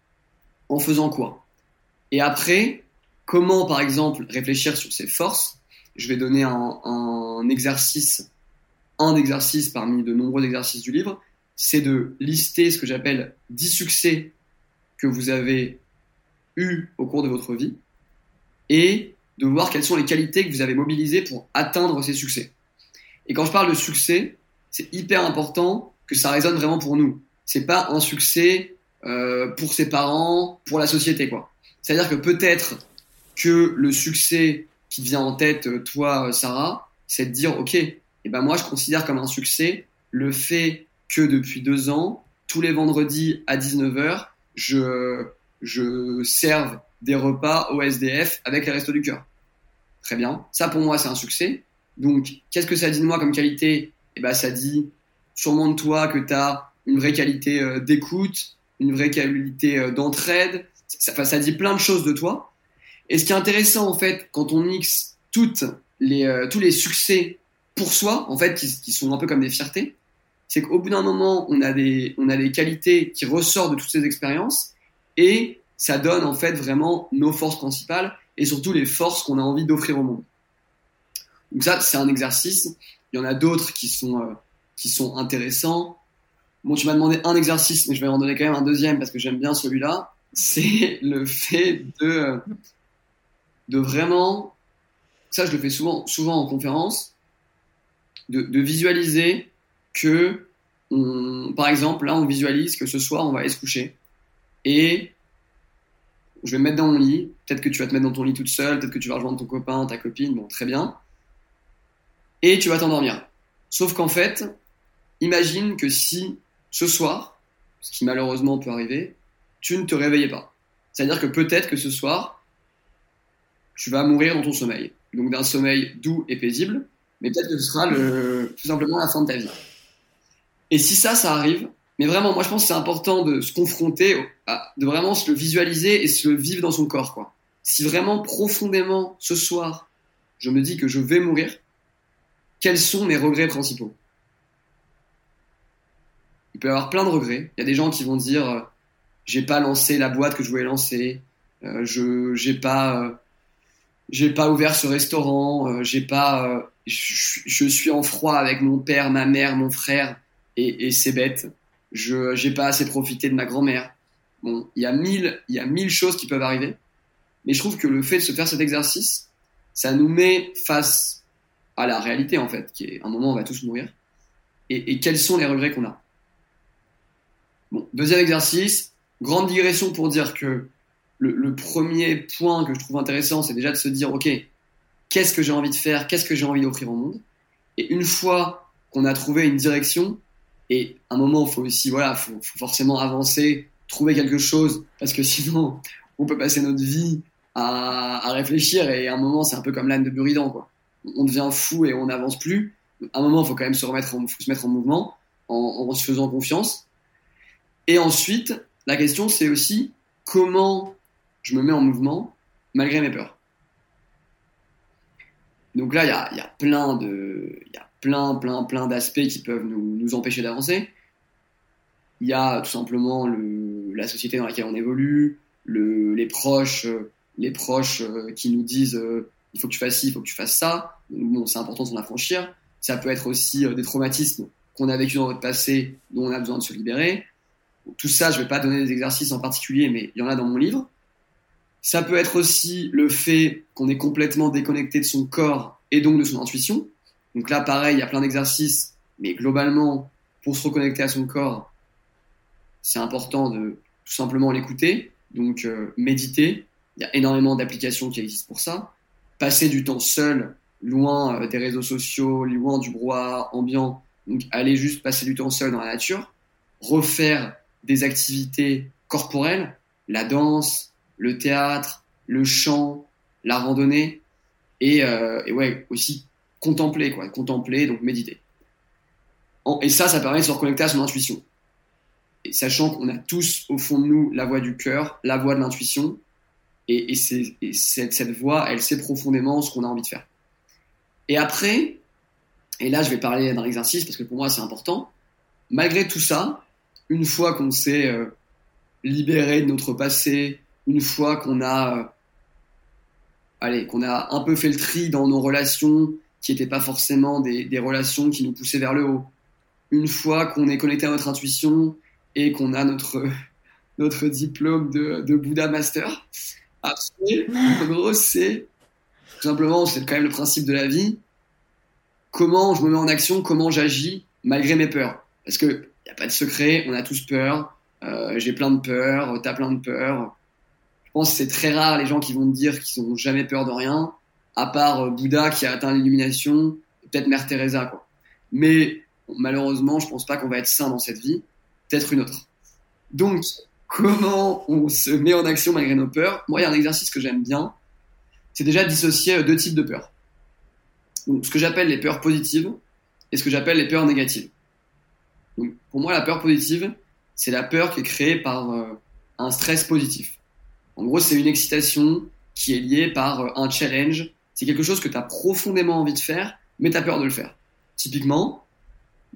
Speaker 4: en faisant quoi? Et après, comment par exemple réfléchir sur ses forces? Je vais donner un, un exercice, un exercice parmi de nombreux exercices du livre, c'est de lister ce que j'appelle 10 succès que vous avez eu au cours de votre vie et de voir quelles sont les qualités que vous avez mobilisées pour atteindre ces succès. Et quand je parle de succès, c'est hyper important que ça résonne vraiment pour nous. C'est pas un succès euh, pour ses parents, pour la société, quoi. C'est-à-dire que peut-être que le succès qui vient en tête, euh, toi, Sarah, c'est de dire, ok, et eh ben moi, je considère comme un succès le fait que depuis deux ans, tous les vendredis à 19h, je, je serve des repas au SDF avec les Restos du Cœur. Très bien. Ça, pour moi, c'est un succès. Donc, qu'est-ce que ça dit de moi comme qualité? Eh ben, ça dit sûrement de toi que tu as une vraie qualité euh, d'écoute, une vraie qualité euh, d'entraide. Ça, ça dit plein de choses de toi. Et ce qui est intéressant, en fait, quand on mixe toutes les, euh, tous les succès pour soi, en fait, qui, qui sont un peu comme des fiertés, c'est qu'au bout d'un moment, on a, des, on a des qualités qui ressortent de toutes ces expériences et ça donne en fait vraiment nos forces principales et surtout les forces qu'on a envie d'offrir au monde. Donc ça, c'est un exercice. Il y en a d'autres qui sont euh, qui sont intéressants. Bon, tu m'as demandé un exercice, mais je vais en donner quand même un deuxième parce que j'aime bien celui-là. C'est le fait de de vraiment, ça je le fais souvent souvent en conférence, de, visualiser que, par exemple, là on visualise que ce soir on va aller se coucher et je vais me mettre dans mon lit. Peut-être que tu vas te mettre dans ton lit toute seule, peut-être que tu vas rejoindre ton copain, ta copine, bon, très bien. Et tu vas t'endormir. Sauf qu'en fait, imagine que si ce soir, ce qui malheureusement peut arriver, tu ne te réveillais pas. C'est-à-dire que peut-être que ce soir, tu vas mourir dans ton sommeil. Donc d'un sommeil doux et paisible, mais peut-être que ce sera le, tout simplement la fin de ta vie. Et si ça, ça arrive, mais vraiment, moi je pense que c'est important de se confronter, de vraiment se le visualiser et se le vivre dans son corps. Si vraiment profondément ce soir, je me dis que je vais mourir, quels sont mes regrets principaux? Il peut y avoir plein de regrets. Il y a des gens qui vont dire euh, j'ai pas lancé la boîte que je voulais lancer, euh, je j'ai pas euh, j'ai pas ouvert ce restaurant, euh, j'ai pas je, je, suis en froid avec mon père, ma mère, mon frère et, et c'est bête. Je j'ai pas assez profité de ma grand-mère. Bon, il y a mille il y a mille choses qui peuvent arriver, mais je trouve que le fait de se faire cet exercice, ça nous met face à la réalité en fait, qui est un moment on va tous mourir. Et, et quels sont les regrets qu'on a? Bon, deuxième exercice, grande digression pour dire que le, le, premier point que je trouve intéressant, c'est déjà de se dire, OK, qu'est-ce que j'ai envie de faire, qu'est-ce que j'ai envie d'offrir au monde? Et une fois qu'on a trouvé une direction, et un moment, il faut aussi, voilà, faut, faut, forcément avancer, trouver quelque chose, parce que sinon, on peut passer notre vie à, à réfléchir, et à un moment, c'est un peu comme l'âne de Buridan, quoi. On devient fou et on n'avance plus. À un moment, il faut quand même se remettre, faut se mettre en mouvement, en, en se faisant confiance. Et ensuite, la question, c'est aussi comment je me mets en mouvement malgré mes peurs? Donc là, il y a, plein de, plein, plein, plein d'aspects qui peuvent nous, nous empêcher d'avancer. Il y a tout simplement le, la société dans laquelle on évolue, le, les proches, les proches qui nous disent euh, il faut que tu fasses ci, il faut que tu fasses ça. Bon, c'est important de s'en affranchir. Ça peut être aussi euh, des traumatismes qu'on a vécu dans notre passé, dont on a besoin de se libérer. Tout ça, je vais pas donner des exercices en particulier, mais il y en a dans mon livre. Ça peut être aussi le fait qu'on est complètement déconnecté de son corps et donc de son intuition. Donc là, pareil, il y a plein d'exercices, mais globalement, pour se reconnecter à son corps, c'est important de tout simplement l'écouter. Donc euh, méditer, il y a énormément d'applications qui existent pour ça. Passer du temps seul, loin euh, des réseaux sociaux, loin du brouhaha ambiant, donc aller juste passer du temps seul dans la nature, refaire des activités corporelles, la danse, le théâtre, le chant, la randonnée, et, euh, et ouais, aussi contempler, quoi, contempler, donc méditer. Et ça, ça permet de se reconnecter à son intuition. Et sachant qu'on a tous au fond de nous la voix du cœur, la voix de l'intuition, et, cette voix, elle sait profondément ce qu'on a envie de faire. Et après, et là je vais parler d'un exercice parce que pour moi c'est important, malgré tout ça, une fois qu'on s'est euh, libéré de notre passé, une fois qu'on a, euh, allez, qu'on a un peu fait le tri dans nos relations qui n'étaient pas forcément des, relations qui nous poussaient vers le haut, une fois qu'on est connecté à notre intuition et qu'on a notre, notre diplôme de, de Bouddha Master, après, en gros, c'est tout simplement, c'est quand même le principe de la vie. Comment je me mets en action, comment j'agis malgré mes peurs. Parce que il n'y a pas de secret, on a tous peur. Euh, J'ai plein de peurs, t'as plein de peurs. Je pense que c'est très rare les gens qui vont te dire qu'ils n'ont jamais peur de rien, à part Bouddha qui a atteint l'illumination, peut-être Mère Teresa quoi. Mais malheureusement, je pense pas qu'on va être sain dans cette vie, peut-être une autre. Donc, comment on se met en action malgré nos peurs? Moi, il y a un exercice que j'aime bien, c'est déjà dissocier deux types de peurs. Donc, ce que j'appelle les peurs positives et ce que j'appelle les peurs négatives. Donc, pour moi, la peur positive, c'est la peur qui est créée par euh, un stress positif. En gros, c'est une excitation qui est liée par euh, un challenge. C'est quelque chose que tu as profondément envie de faire, mais tu as peur de le faire. Typiquement,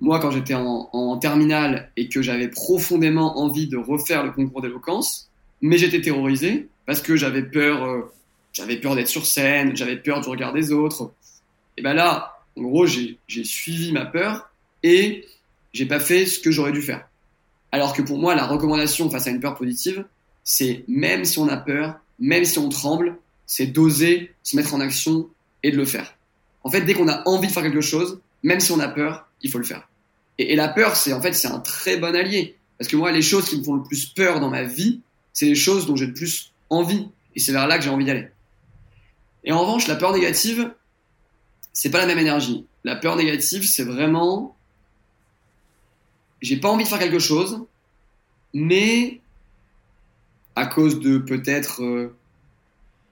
Speaker 4: moi, quand j'étais en, terminale et que j'avais profondément envie de refaire le concours d'éloquence, mais j'étais terrorisé parce que j'avais peur, euh, peur d'être sur scène, j'avais peur du regard des autres. Et ben là, en gros, j'ai suivi ma peur et j'ai pas fait ce que j'aurais dû faire. Alors que pour moi, la recommandation face à une peur positive, c'est même si on a peur, même si on tremble, c'est d'oser se mettre en action et de le faire. En fait, dès qu'on a envie de faire quelque chose, même si on a peur, il faut le faire. Et, la peur, c'est en fait, c'est un très bon allié. Parce que moi, les choses qui me font le plus peur dans ma vie, c'est les choses dont j'ai le plus envie. Et c'est vers là que j'ai envie d'aller. Et en revanche, la peur négative, c'est pas la même énergie. La peur négative, c'est vraiment, j'ai pas envie de faire quelque chose, mais à cause de peut-être euh,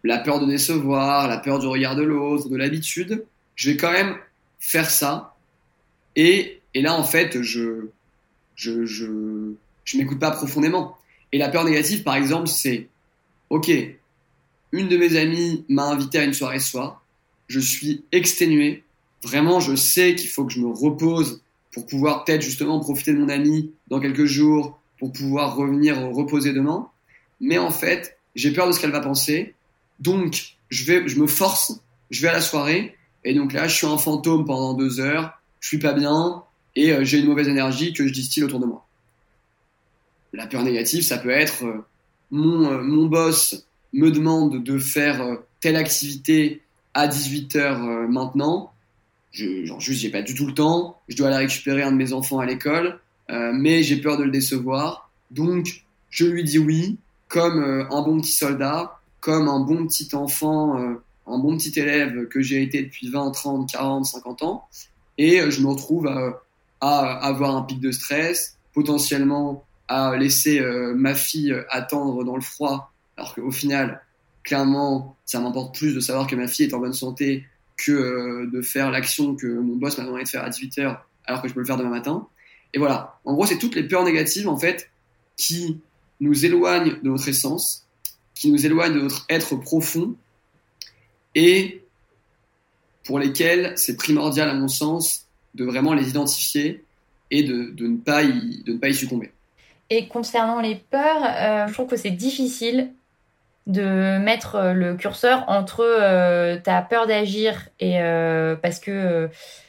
Speaker 4: la peur de décevoir, la peur du regard de l'autre, de l'habitude, je vais quand même faire ça. Et, et là, en fait, je, je, je, je m'écoute pas profondément. Et la peur négative, par exemple, c'est, ok, une de mes amies m'a invité à une soirée ce soir, je suis exténué, vraiment, je sais qu'il faut que je me repose pour pouvoir peut-être justement profiter de mon ami dans quelques jours, pour pouvoir revenir reposer demain mais en fait, j'ai peur de ce qu'elle va penser. Donc, je vais, je me force, je vais à la soirée, et donc là, je suis un fantôme pendant deux heures, je suis pas bien, et euh, j'ai une mauvaise énergie que je distille autour de moi. La peur négative, ça peut être euh, mon, euh, mon boss me demande de faire telle activité à 18h maintenant. Je, genre juste, j'ai pas du tout le temps. Je dois aller récupérer un de mes enfants à l'école, mais j'ai peur de le décevoir. Donc, je lui dis oui comme un bon petit soldat, comme un bon petit enfant, euh, un bon petit élève que j'ai été depuis 20, 30, 40, 50 ans. Et euh, je me retrouve à, avoir un pic de stress, potentiellement à laisser ma fille attendre dans le froid, alors qu'au final, clairement, ça m'importe plus de savoir que ma fille est en bonne santé que de faire l'action que mon boss m'a demandé de faire à 18h alors que je peux le faire demain matin. Et voilà. En gros, c'est toutes les peurs négatives, en fait, qui nous éloigne de notre essence, qui nous éloigne de notre être profond et pour lesquels c'est primordial à mon sens de vraiment les identifier et de, ne, pas y, de ne pas y succomber.
Speaker 5: Et concernant les peurs, euh, je trouve que c'est difficile de mettre euh, le curseur entre euh, ta peur d'agir et parce que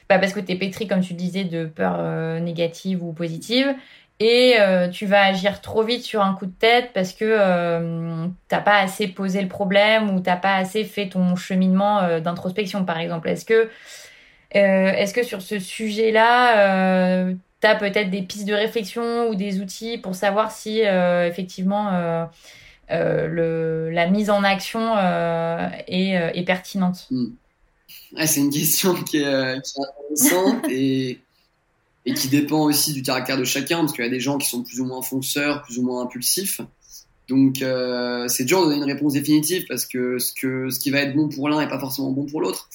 Speaker 5: bah parce que tu es pétri comme tu disais de peur négative ou positive et euh, tu vas agir trop vite sur un coup de tête parce que euh, t'as pas assez posé le problème ou t'as pas assez fait ton cheminement euh, d'introspection par exemple. Est-ce que euh, est-ce que sur ce sujet-là, tu as peut-être des pistes de réflexion ou des outils pour savoir si effectivement le, la mise en action est, est, pertinente?
Speaker 4: Hmm. C'est une question qui est, qui est intéressante et et qui dépend aussi du caractère de chacun, parce qu'il y a des gens qui sont plus ou moins fonceurs, plus ou moins impulsifs. Donc euh, c'est dur de donner une réponse définitive parce que ce, que ce qui va être bon pour l'un n'est pas forcément bon pour l'autre.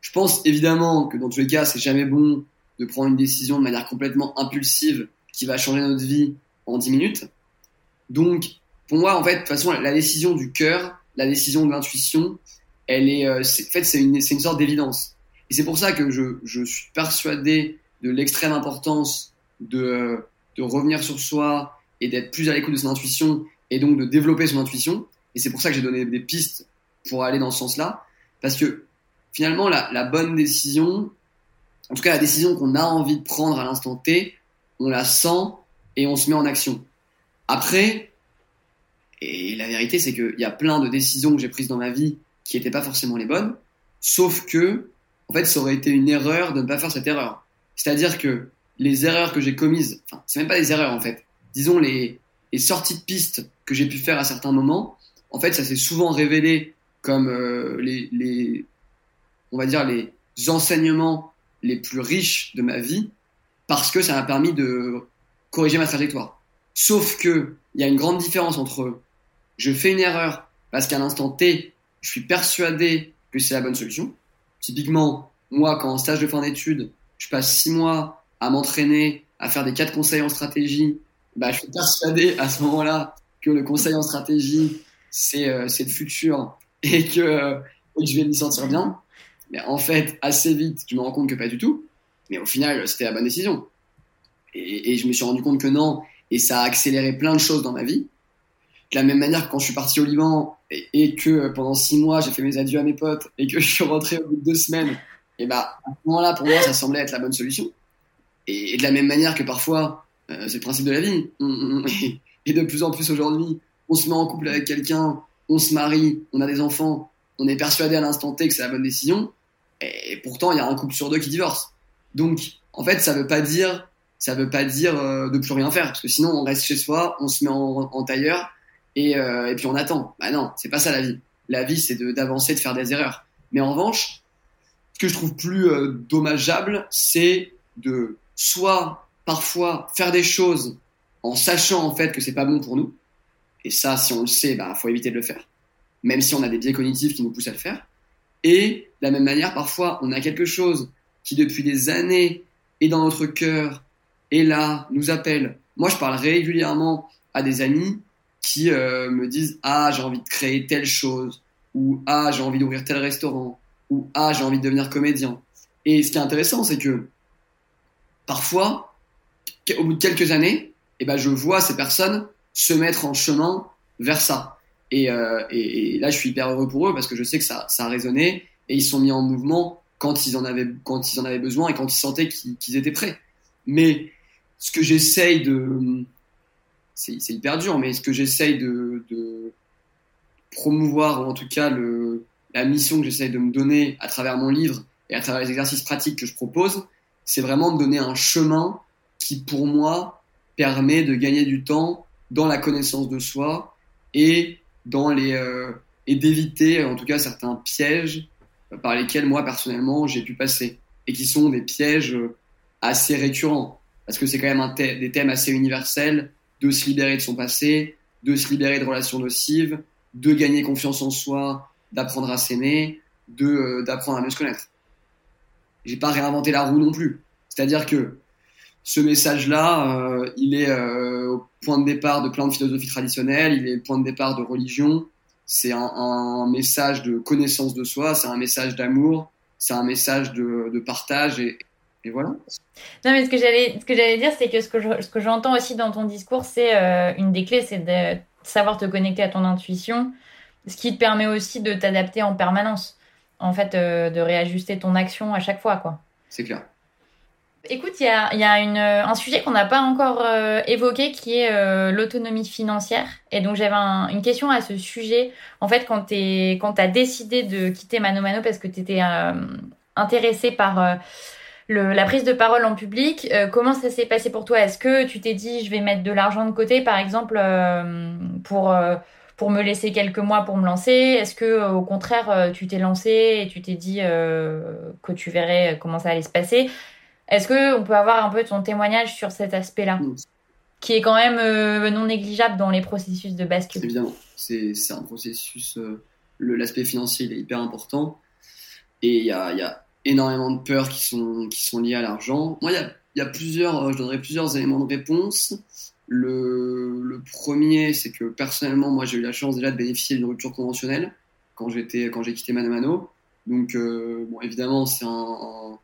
Speaker 4: Je pense évidemment que dans tous les cas, c'est jamais bon de prendre une décision de manière complètement impulsive qui va changer notre vie en 10 minutes. Donc pour moi, en fait, de toute façon, la décision du cœur, la décision de l'intuition, elle est, euh, en fait, c'est une, une sorte d'évidence. Et c'est pour ça que je, je suis persuadé de l'extrême importance de, de revenir sur soi et d'être plus à l'écoute de son intuition et donc de développer son intuition. Et c'est pour ça que j'ai donné des pistes pour aller dans ce sens-là. Parce que finalement, la, la, bonne décision, en tout cas la décision qu'on a envie de prendre à l'instant T, on la sent et on se met en action. Après, et la vérité c'est qu'il y a plein de décisions que j'ai prises dans ma vie qui n'étaient pas forcément les bonnes, sauf que, en fait, ça aurait été une erreur de ne pas faire cette erreur. C'est-à-dire que les erreurs que j'ai commises, enfin, c'est même pas des erreurs en fait, disons les, sorties de piste que j'ai pu faire à certains moments, en fait, ça s'est souvent révélé comme euh, les, les, on va dire, les enseignements les plus riches de ma vie parce que ça m'a permis de corriger ma trajectoire. Sauf que il y a une grande différence entre je fais une erreur parce qu'à l'instant T, je suis persuadé que c'est la bonne solution. Typiquement, moi, quand en stage de fin d'études, je passe six mois à m'entraîner, à faire des quatre conseils en stratégie, bah, je suis persuadé à ce moment-là que le conseil en stratégie, c'est euh, le futur et que, euh, je vais m'y sentir bien. Mais en fait, assez vite, je me rends compte que pas du tout. Mais au final, c'était la bonne décision. Et, et, je me suis rendu compte que non. Et ça a accéléré plein de choses dans ma vie. De la même manière que quand je suis parti au Liban et, et que pendant six mois, j'ai fait mes adieux à mes potes et que je suis rentré au bout de deux semaines et bah, à ce moment-là, pour moi, ça semblait être la bonne solution. Et, de la même manière que parfois, euh, c'est le principe de la vie. et de plus en plus aujourd'hui, on se met en couple avec quelqu'un, on se marie, on a des enfants, on est persuadé à l'instant T que c'est la bonne décision. Et pourtant, il y a un couple sur deux qui divorce. Donc, en fait, ça veut pas dire, ça veut pas dire euh, de plus rien faire, parce que sinon, on reste chez soi, on se met en, tailleur, et, et puis on attend. Bah non, c'est pas ça la vie. La vie, c'est d'avancer, de, faire des erreurs. Mais en revanche, que je trouve plus dommageable, c'est de soit parfois faire des choses en sachant en fait que c'est pas bon pour nous. Et ça, si on le sait, bah faut éviter de le faire. Même si on a des biais cognitifs qui nous poussent à le faire. Et de la même manière, parfois, on a quelque chose qui depuis des années est dans notre cœur, et là, nous appelle. Moi, je parle régulièrement à des amis qui euh, me disent Ah, j'ai envie de créer telle chose, ou Ah, j'ai envie d'ouvrir tel restaurant, ou Ah, j'ai envie de devenir comédien. Et ce qui est intéressant, c'est que parfois, au bout de quelques années, eh ben, je vois ces personnes se mettre en chemin vers ça. Et, euh, et, là, je suis hyper heureux pour eux parce que je sais que ça, ça a résonné et ils sont mis en mouvement quand ils en avaient, quand ils en avaient besoin et quand ils sentaient qu'ils étaient prêts. Mais ce que j'essaye de, c'est hyper dur, mais ce que j'essaye de, de, promouvoir, ou en tout cas le, la mission que j'essaye de me donner à travers mon livre et à travers les exercices pratiques que je propose, c'est vraiment de donner un chemin qui, pour moi, permet de gagner du temps dans la connaissance de soi et dans les euh, et d'éviter en tout cas certains pièges par lesquels moi personnellement j'ai pu passer et qui sont des pièges assez récurrents. Parce que c'est quand même un des thèmes assez universels de se libérer de son passé, de se libérer de relations nocives, de gagner confiance en soi, d'apprendre à s'aimer, de euh, d'apprendre à mieux se connaître. J'ai pas réinventé la roue non plus. C'est-à-dire que ce message-là, euh, il est euh, au point de départ de plein de philosophies traditionnelles, il est au point de départ de religion. C'est un, message de connaissance de soi, c'est un message d'amour, c'est un message de, partage et, voilà.
Speaker 5: Non, mais ce que j'allais, ce dire, c'est que ce que, j'entends aussi dans ton discours, c'est une des clés, c'est de savoir te connecter à ton intuition, ce qui te permet aussi de t'adapter en permanence. En fait, de réajuster ton action à chaque fois, quoi.
Speaker 4: C'est clair.
Speaker 5: Écoute, il y a, y a une, un sujet qu'on n'a pas encore euh, évoqué qui est euh, l'autonomie financière. Et donc j'avais une question à ce sujet. En fait, quand tu as décidé de quitter Mano Mano parce que tu étais euh, intéressé par le, la prise de parole en public, comment ça s'est passé pour toi? Est-ce que tu t'es dit je vais mettre de l'argent de côté, par exemple, pour pour me laisser quelques mois pour me lancer? Est-ce que au contraire tu t'es lancé et tu t'es dit que tu verrais comment ça allait se passer? Est-ce qu'on peut avoir un peu ton témoignage sur cet aspect-là? Mm. Qui est quand même euh, non négligeable dans les processus de bascule.
Speaker 4: Évidemment, c'est un processus. Euh, l'aspect financier il est hyper important. Et il y a, y a, énormément de peurs qui sont, qui sont liées à l'argent. Moi, il y a, y a, plusieurs, euh, je donnerai plusieurs éléments de réponse. Le, premier, c'est que personnellement, moi, j'ai eu la chance déjà de bénéficier d'une rupture conventionnelle quand j'étais quand j'ai quitté Mano Mano. Donc, bon, évidemment, c'est un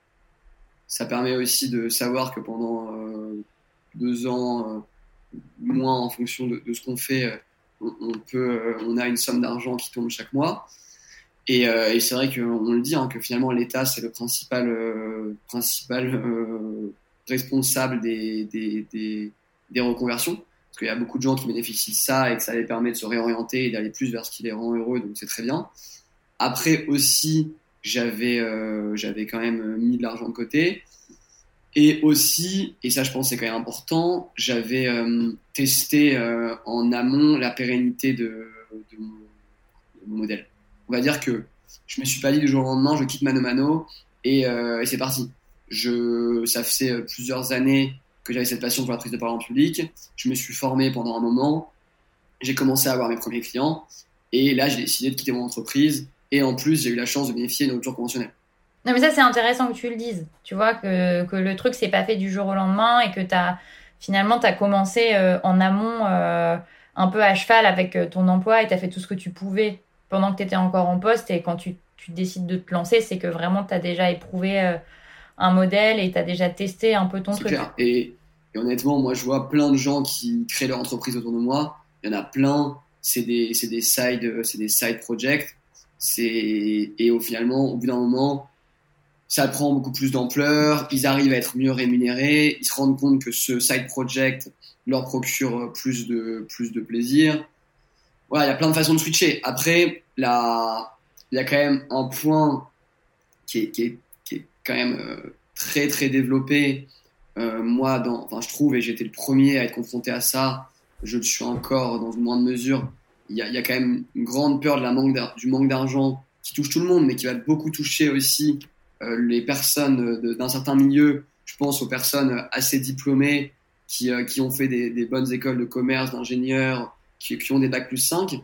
Speaker 4: ça permet aussi de savoir que pendant euh, deux ans, euh, moins en fonction de, ce qu'on fait, euh, on, peut, on a une somme d'argent qui tombe chaque mois. Et, c'est vrai qu'on le dit, hein, que finalement l'État c'est le principal, principal responsable des, des, des, reconversions. Parce qu'il y a beaucoup de gens qui bénéficient de ça et que ça les permet de se réorienter et d'aller plus vers ce qui les rend heureux, donc c'est très bien. Après aussi, j'avais euh, quand même mis de l'argent de côté. Et aussi, et ça je pense c'est quand même important, j'avais euh, testé euh, en amont la pérennité de, mon, modèle. On va dire que je me suis pas dit du jour au lendemain, je quitte Mano Mano et, et c'est parti. Je, ça fait plusieurs années que j'avais cette passion pour la prise de parole en public. Je me suis formé pendant un moment. J'ai commencé à avoir mes premiers clients. Et là, j'ai décidé de quitter mon entreprise et en plus, j'ai eu la chance de bénéficier d'une rupture conventionnelle.
Speaker 5: Non, mais ça, c'est intéressant que tu le dises. Tu vois, que, que le truc s'est pas fait du jour au lendemain et que as, finalement, tu as commencé euh, en amont euh, un peu à cheval avec euh, ton emploi et tu as fait tout ce que tu pouvais pendant que tu étais encore en poste. Et quand tu, tu décides de te lancer, c'est que vraiment, tu as déjà éprouvé un modèle et tu as déjà testé un peu ton truc.
Speaker 4: Clair. Et, et, honnêtement, moi, je vois plein de gens qui créent leur entreprise autour de moi. Il y en a plein. C'est des, des, side, des side projects c'est et au finalement, au bout d'un moment, ça prend beaucoup plus d'ampleur. Ils arrivent à être mieux rémunérés. Ils se rendent compte que ce side project leur procure plus de plus de plaisir. Voilà, il y a plein de façons de switcher. Après, là, il y a quand même un point qui est, qui est, qui est quand même euh, très très développé. Euh, moi, dans, enfin, je trouve, et j'étais le premier à être confronté à ça je le suis encore dans une moindre mesure. Il y a, y a quand même une grande peur de la manque du manque d'argent qui touche tout le monde, mais qui va beaucoup toucher aussi euh, les personnes d'un certain milieu. Je pense aux personnes assez diplômées qui, qui ont fait des, des, bonnes écoles de commerce, d'ingénieurs, qui, qui, ont des bacs plus 5.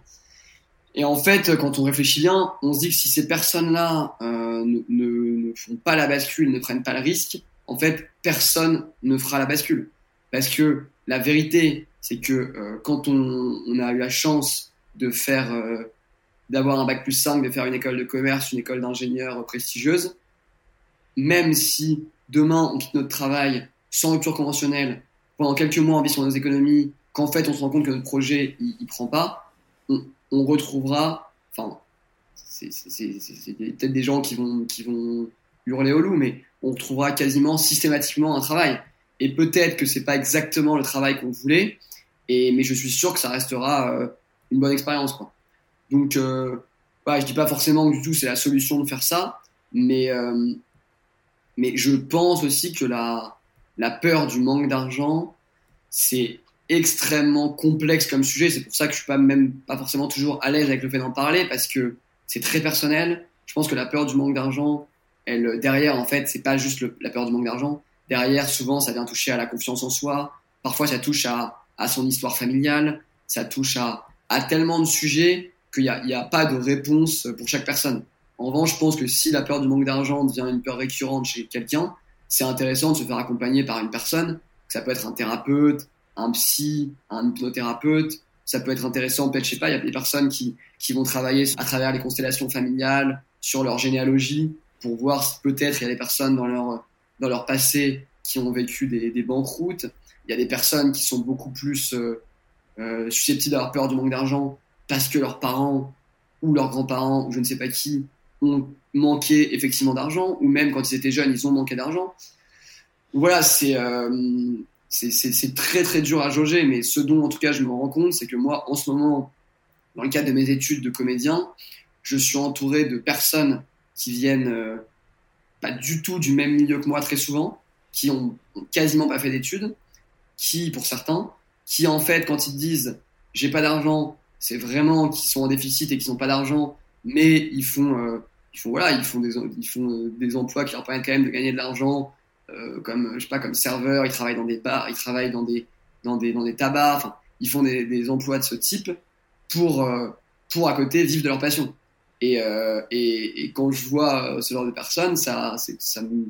Speaker 4: Et en fait, quand on réfléchit bien, on se dit que si ces personnes-là euh, ne, ne, font pas la bascule, ne prennent pas le risque, en fait, personne ne fera la bascule. Parce que la vérité, c'est que euh, quand on, on, a eu la chance de faire, euh, d'avoir un bac plus 5, de faire une école de commerce, une école d'ingénieur prestigieuse, même si demain on quitte notre travail sans rupture conventionnelle, pendant quelques mois on vit sur nos économies, qu'en fait on se rend compte que notre projet il, il prend pas, on, on retrouvera, enfin, c'est peut-être des gens qui vont, qui vont hurler au loup, mais on retrouvera quasiment systématiquement un travail. Et peut-être que c'est pas exactement le travail qu'on voulait, et, mais je suis sûr que ça restera euh, une bonne expérience. Quoi. Donc, euh, bah, je dis pas forcément que du tout c'est la solution de faire ça, mais, euh, mais je pense aussi que la, la peur du manque d'argent, c'est extrêmement complexe comme sujet. C'est pour ça que je suis pas même pas forcément toujours à l'aise avec le fait d'en parler parce que c'est très personnel. Je pense que la peur du manque d'argent, elle derrière en fait, c'est pas juste la peur du manque d'argent. Derrière, souvent, ça vient toucher à la confiance en soi. Parfois, ça touche à, à son histoire familiale. Ça touche à, à tellement de sujets qu'il n'y a, a pas de réponse pour chaque personne. En revanche, je pense que si la peur du manque d'argent devient une peur récurrente chez quelqu'un, c'est intéressant de se faire accompagner par une personne. Ça peut être un thérapeute, un psy, un hypnothérapeute. Ça peut être intéressant, peut-être, je sais pas, il y a des personnes qui, qui vont travailler à travers les constellations familiales, sur leur généalogie, pour voir si peut-être il y a des personnes dans leur, dans leur passé qui ont vécu des, des banqueroutes. Il y a des personnes qui sont beaucoup plus euh, euh, susceptibles d'avoir peur du manque d'argent parce que leurs parents ou leurs grands-parents ou je ne sais pas qui ont manqué effectivement d'argent ou même quand ils étaient jeunes ils ont manqué d'argent. Voilà, c'est euh, c'est très très dur à jauger, mais ce dont en tout cas je me rends compte, c'est que moi en ce moment, dans le cadre de mes études de comédien, je suis entouré de personnes qui viennent euh, pas du tout du même milieu que moi très souvent, qui ont, quasiment pas fait d'études, qui pour certains, qui en fait quand ils disent j'ai pas d'argent, c'est vraiment qu'ils sont en déficit et qu'ils n'ont pas d'argent, mais ils font, euh, ils font voilà, ils font des, ils font euh, des emplois qui leur permettent quand même de gagner de l'argent euh, comme je sais pas comme serveur, ils travaillent dans des bars, ils travaillent dans des dans des dans des tabacs, ils font des, emplois de ce type pour euh, pour à côté vivre de leur passion. Et, euh, et, quand je vois ce genre de personnes, ça ça me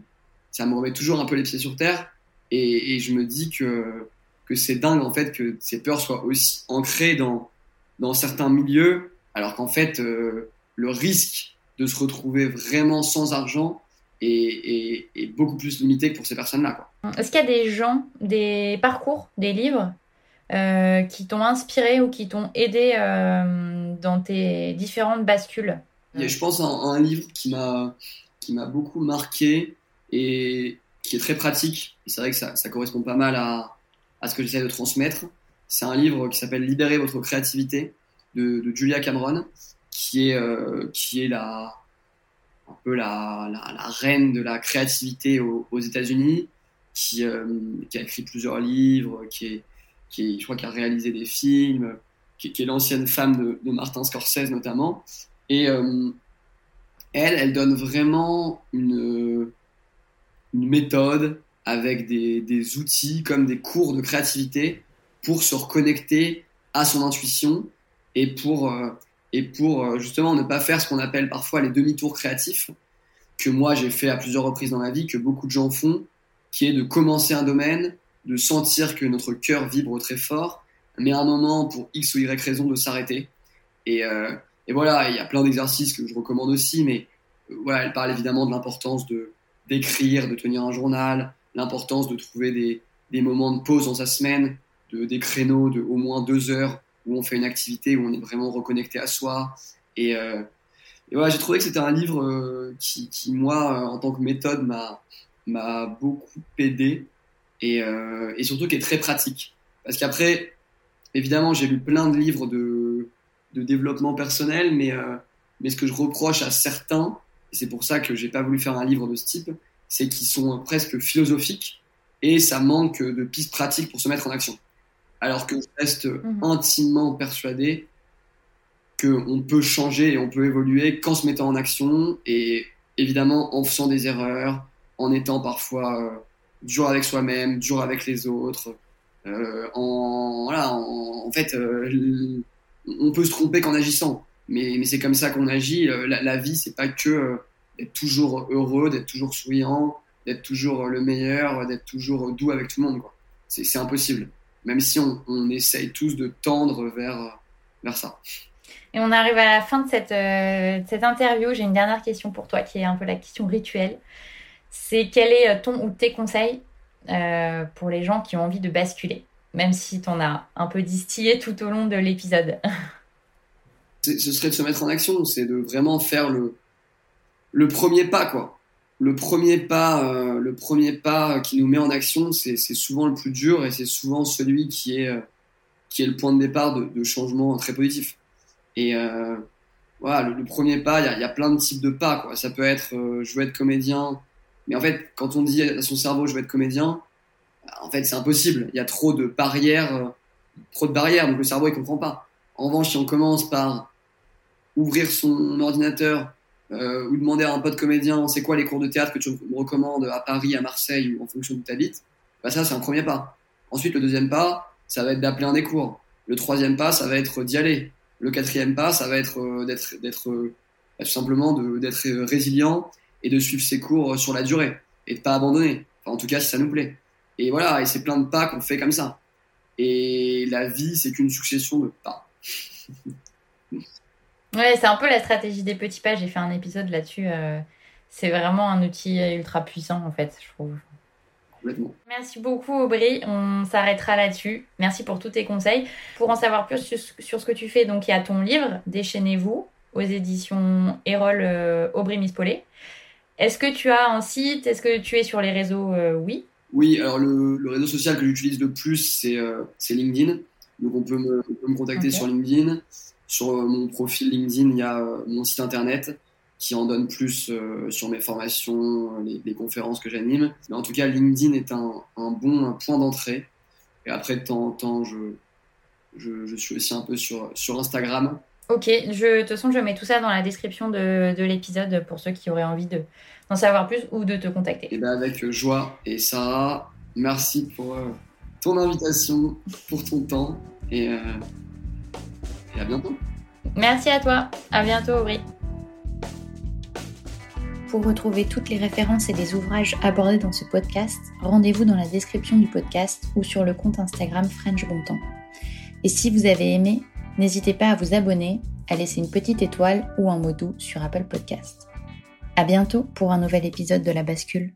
Speaker 4: ça me remet toujours un peu les pieds sur terre et, et je me dis que que c'est dingue en fait que ces peurs soient aussi ancrées dans dans certains milieux alors qu'en fait le risque de se retrouver vraiment sans argent est, est, est, beaucoup plus limité que pour ces personnes-là.
Speaker 5: Est-ce qu'il y a des gens, des parcours, des livres euh, qui t'ont inspiré ou qui t'ont aidé euh, dans tes différentes bascules?
Speaker 4: Et Je pense à un, un livre qui m'a qui m'a beaucoup marqué et qui est très pratique. C'est vrai que ça, ça, correspond pas mal à, à ce que j'essaie de transmettre. C'est un livre qui s'appelle Libérer votre créativité de, de, Julia Cameron, qui est, euh, qui est la, un peu la, la, reine de la créativité aux, États-Unis, qui, euh, qui, a écrit plusieurs livres, qui est, qui est, je crois, qui a réalisé des films, qui, est l'ancienne femme de, de, Martin Scorsese notamment. Et euh, elle, elle donne vraiment une, une méthode avec des, des, outils comme des cours de créativité pour se reconnecter à son intuition et pour euh, et pour euh, justement ne pas faire ce qu'on appelle parfois les demi-tours créatifs, que moi j'ai fait à plusieurs reprises dans ma vie, que beaucoup de gens font, qui est de commencer un domaine, de sentir que notre cœur vibre très fort, mais à un moment, pour X ou Y raison, de s'arrêter. Et, euh, et, voilà, il y a plein d'exercices que je recommande aussi, mais euh, voilà, elle parle évidemment de l'importance de d'écrire, de tenir un journal, l'importance de trouver des, des moments de pause dans sa semaine, de, des créneaux de au moins deux heures où on fait une activité où on est vraiment reconnecté à soi. Et, euh, et voilà, j'ai trouvé que c'était un livre euh, qui, moi, en tant que méthode, m'a beaucoup aidé et, euh, et, surtout qui est très pratique. Parce qu'après, évidemment, j'ai lu plein de livres de, développement personnel, mais, euh, mais ce que je reproche à certains, et c'est pour ça que j'ai pas voulu faire un livre de ce type, c'est qu'ils sont presque philosophiques et ça manque de pistes pratiques pour se mettre en action. Alors que je reste mhm. intimement persuadé qu'on peut changer et on peut évoluer qu'en se mettant en action et évidemment en faisant des erreurs, en étant parfois euh, dur avec soi-même, dur avec les autres. Euh, en, voilà, en, fait, euh, on peut se tromper qu'en agissant, mais, mais c'est comme ça qu'on agit. La, la vie, c'est pas que d'être toujours heureux, d'être toujours souriant, d'être toujours le meilleur, d'être toujours doux avec tout le monde. C'est impossible, même si on, on, essaye tous de tendre vers, vers ça.
Speaker 5: Et on arrive à la fin de cette, euh, cette interview. J'ai une dernière question pour toi qui est un peu la question rituelle. C'est quel est euh, ton ou tes conseils euh, pour les gens qui ont envie de basculer, même si tu en as un peu distillé tout au long de l'épisode?
Speaker 4: Ce serait de se mettre en action, c'est de vraiment faire le, le premier pas, quoi. Le premier pas, le premier pas qui nous met en action, c'est souvent le plus dur et c'est souvent celui qui est, qui est le point de départ de, de changements très positifs. Et euh, voilà, le, premier pas, il y a, y a, plein de types de pas. Quoi. Ça peut être euh, je veux être comédien, mais en fait, quand on dit à son cerveau je veux être comédien, en fait, c'est impossible. Il y a trop de barrières, euh, trop de barrières, donc le cerveau il comprend pas. En revanche, si on commence par ouvrir son ordinateur euh, ou demander à un pote comédien c'est quoi les cours de théâtre que tu me recommandes à Paris, à Marseille ou en fonction de ta habites, bah ça c'est un premier pas. Ensuite, le deuxième pas, ça va être d'appeler un des cours. Le troisième pas, ça va être d'y aller. Le quatrième pas, ça va être euh, d'être, d'être euh, tout simplement d'être résilient et de suivre ses cours sur la durée et de pas abandonner. en tout cas, si ça nous plaît. Et voilà, et c'est plein de pas qu'on fait comme ça. Et la vie, c'est qu'une succession de pas.
Speaker 5: ouais, c'est un peu la stratégie des petits pas. J'ai fait un épisode là-dessus. Euh, c'est vraiment un outil ultra puissant, en fait, je trouve. Merci beaucoup Aubry, on s'arrêtera là-dessus. Merci pour tous tes conseils. Pour en savoir plus sur, ce que tu fais, donc il y a ton livre Déchaînez-vous aux éditions Erol euh, Aubry Mispolé. Est-ce que tu as un site? Est-ce que tu es sur les réseaux? Euh, Oui.
Speaker 4: Oui, alors le, réseau social que j'utilise le plus, c'est LinkedIn. Donc on peut me, contacter sur LinkedIn. Sur mon profil LinkedIn, il y a mon site internet qui en donne plus euh, sur mes formations, les, conférences que j'anime. Mais en tout cas, LinkedIn est un, bon point d'entrée. Et après, de temps en temps, je, je, suis aussi un peu sur, sur Instagram.
Speaker 5: Ok, je, de toute façon, je mets tout ça dans la description de, de l'épisode pour ceux qui auraient envie d'en savoir plus ou de te contacter.
Speaker 4: Et ben avec joie. Et Sarah, merci pour euh, ton invitation, pour ton temps. Et, euh, et à bientôt.
Speaker 5: Merci à toi. À bientôt, Aubry.
Speaker 3: Pour retrouver toutes les références et les ouvrages abordés dans ce podcast, rendez-vous dans la description du podcast ou sur le compte Instagram French Bontemps. Et si vous avez aimé, n'hésitez pas à vous abonner, à laisser une petite étoile ou un mot doux sur Apple Podcast. À bientôt pour un nouvel épisode de La Bascule.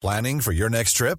Speaker 6: Planning for your next trip?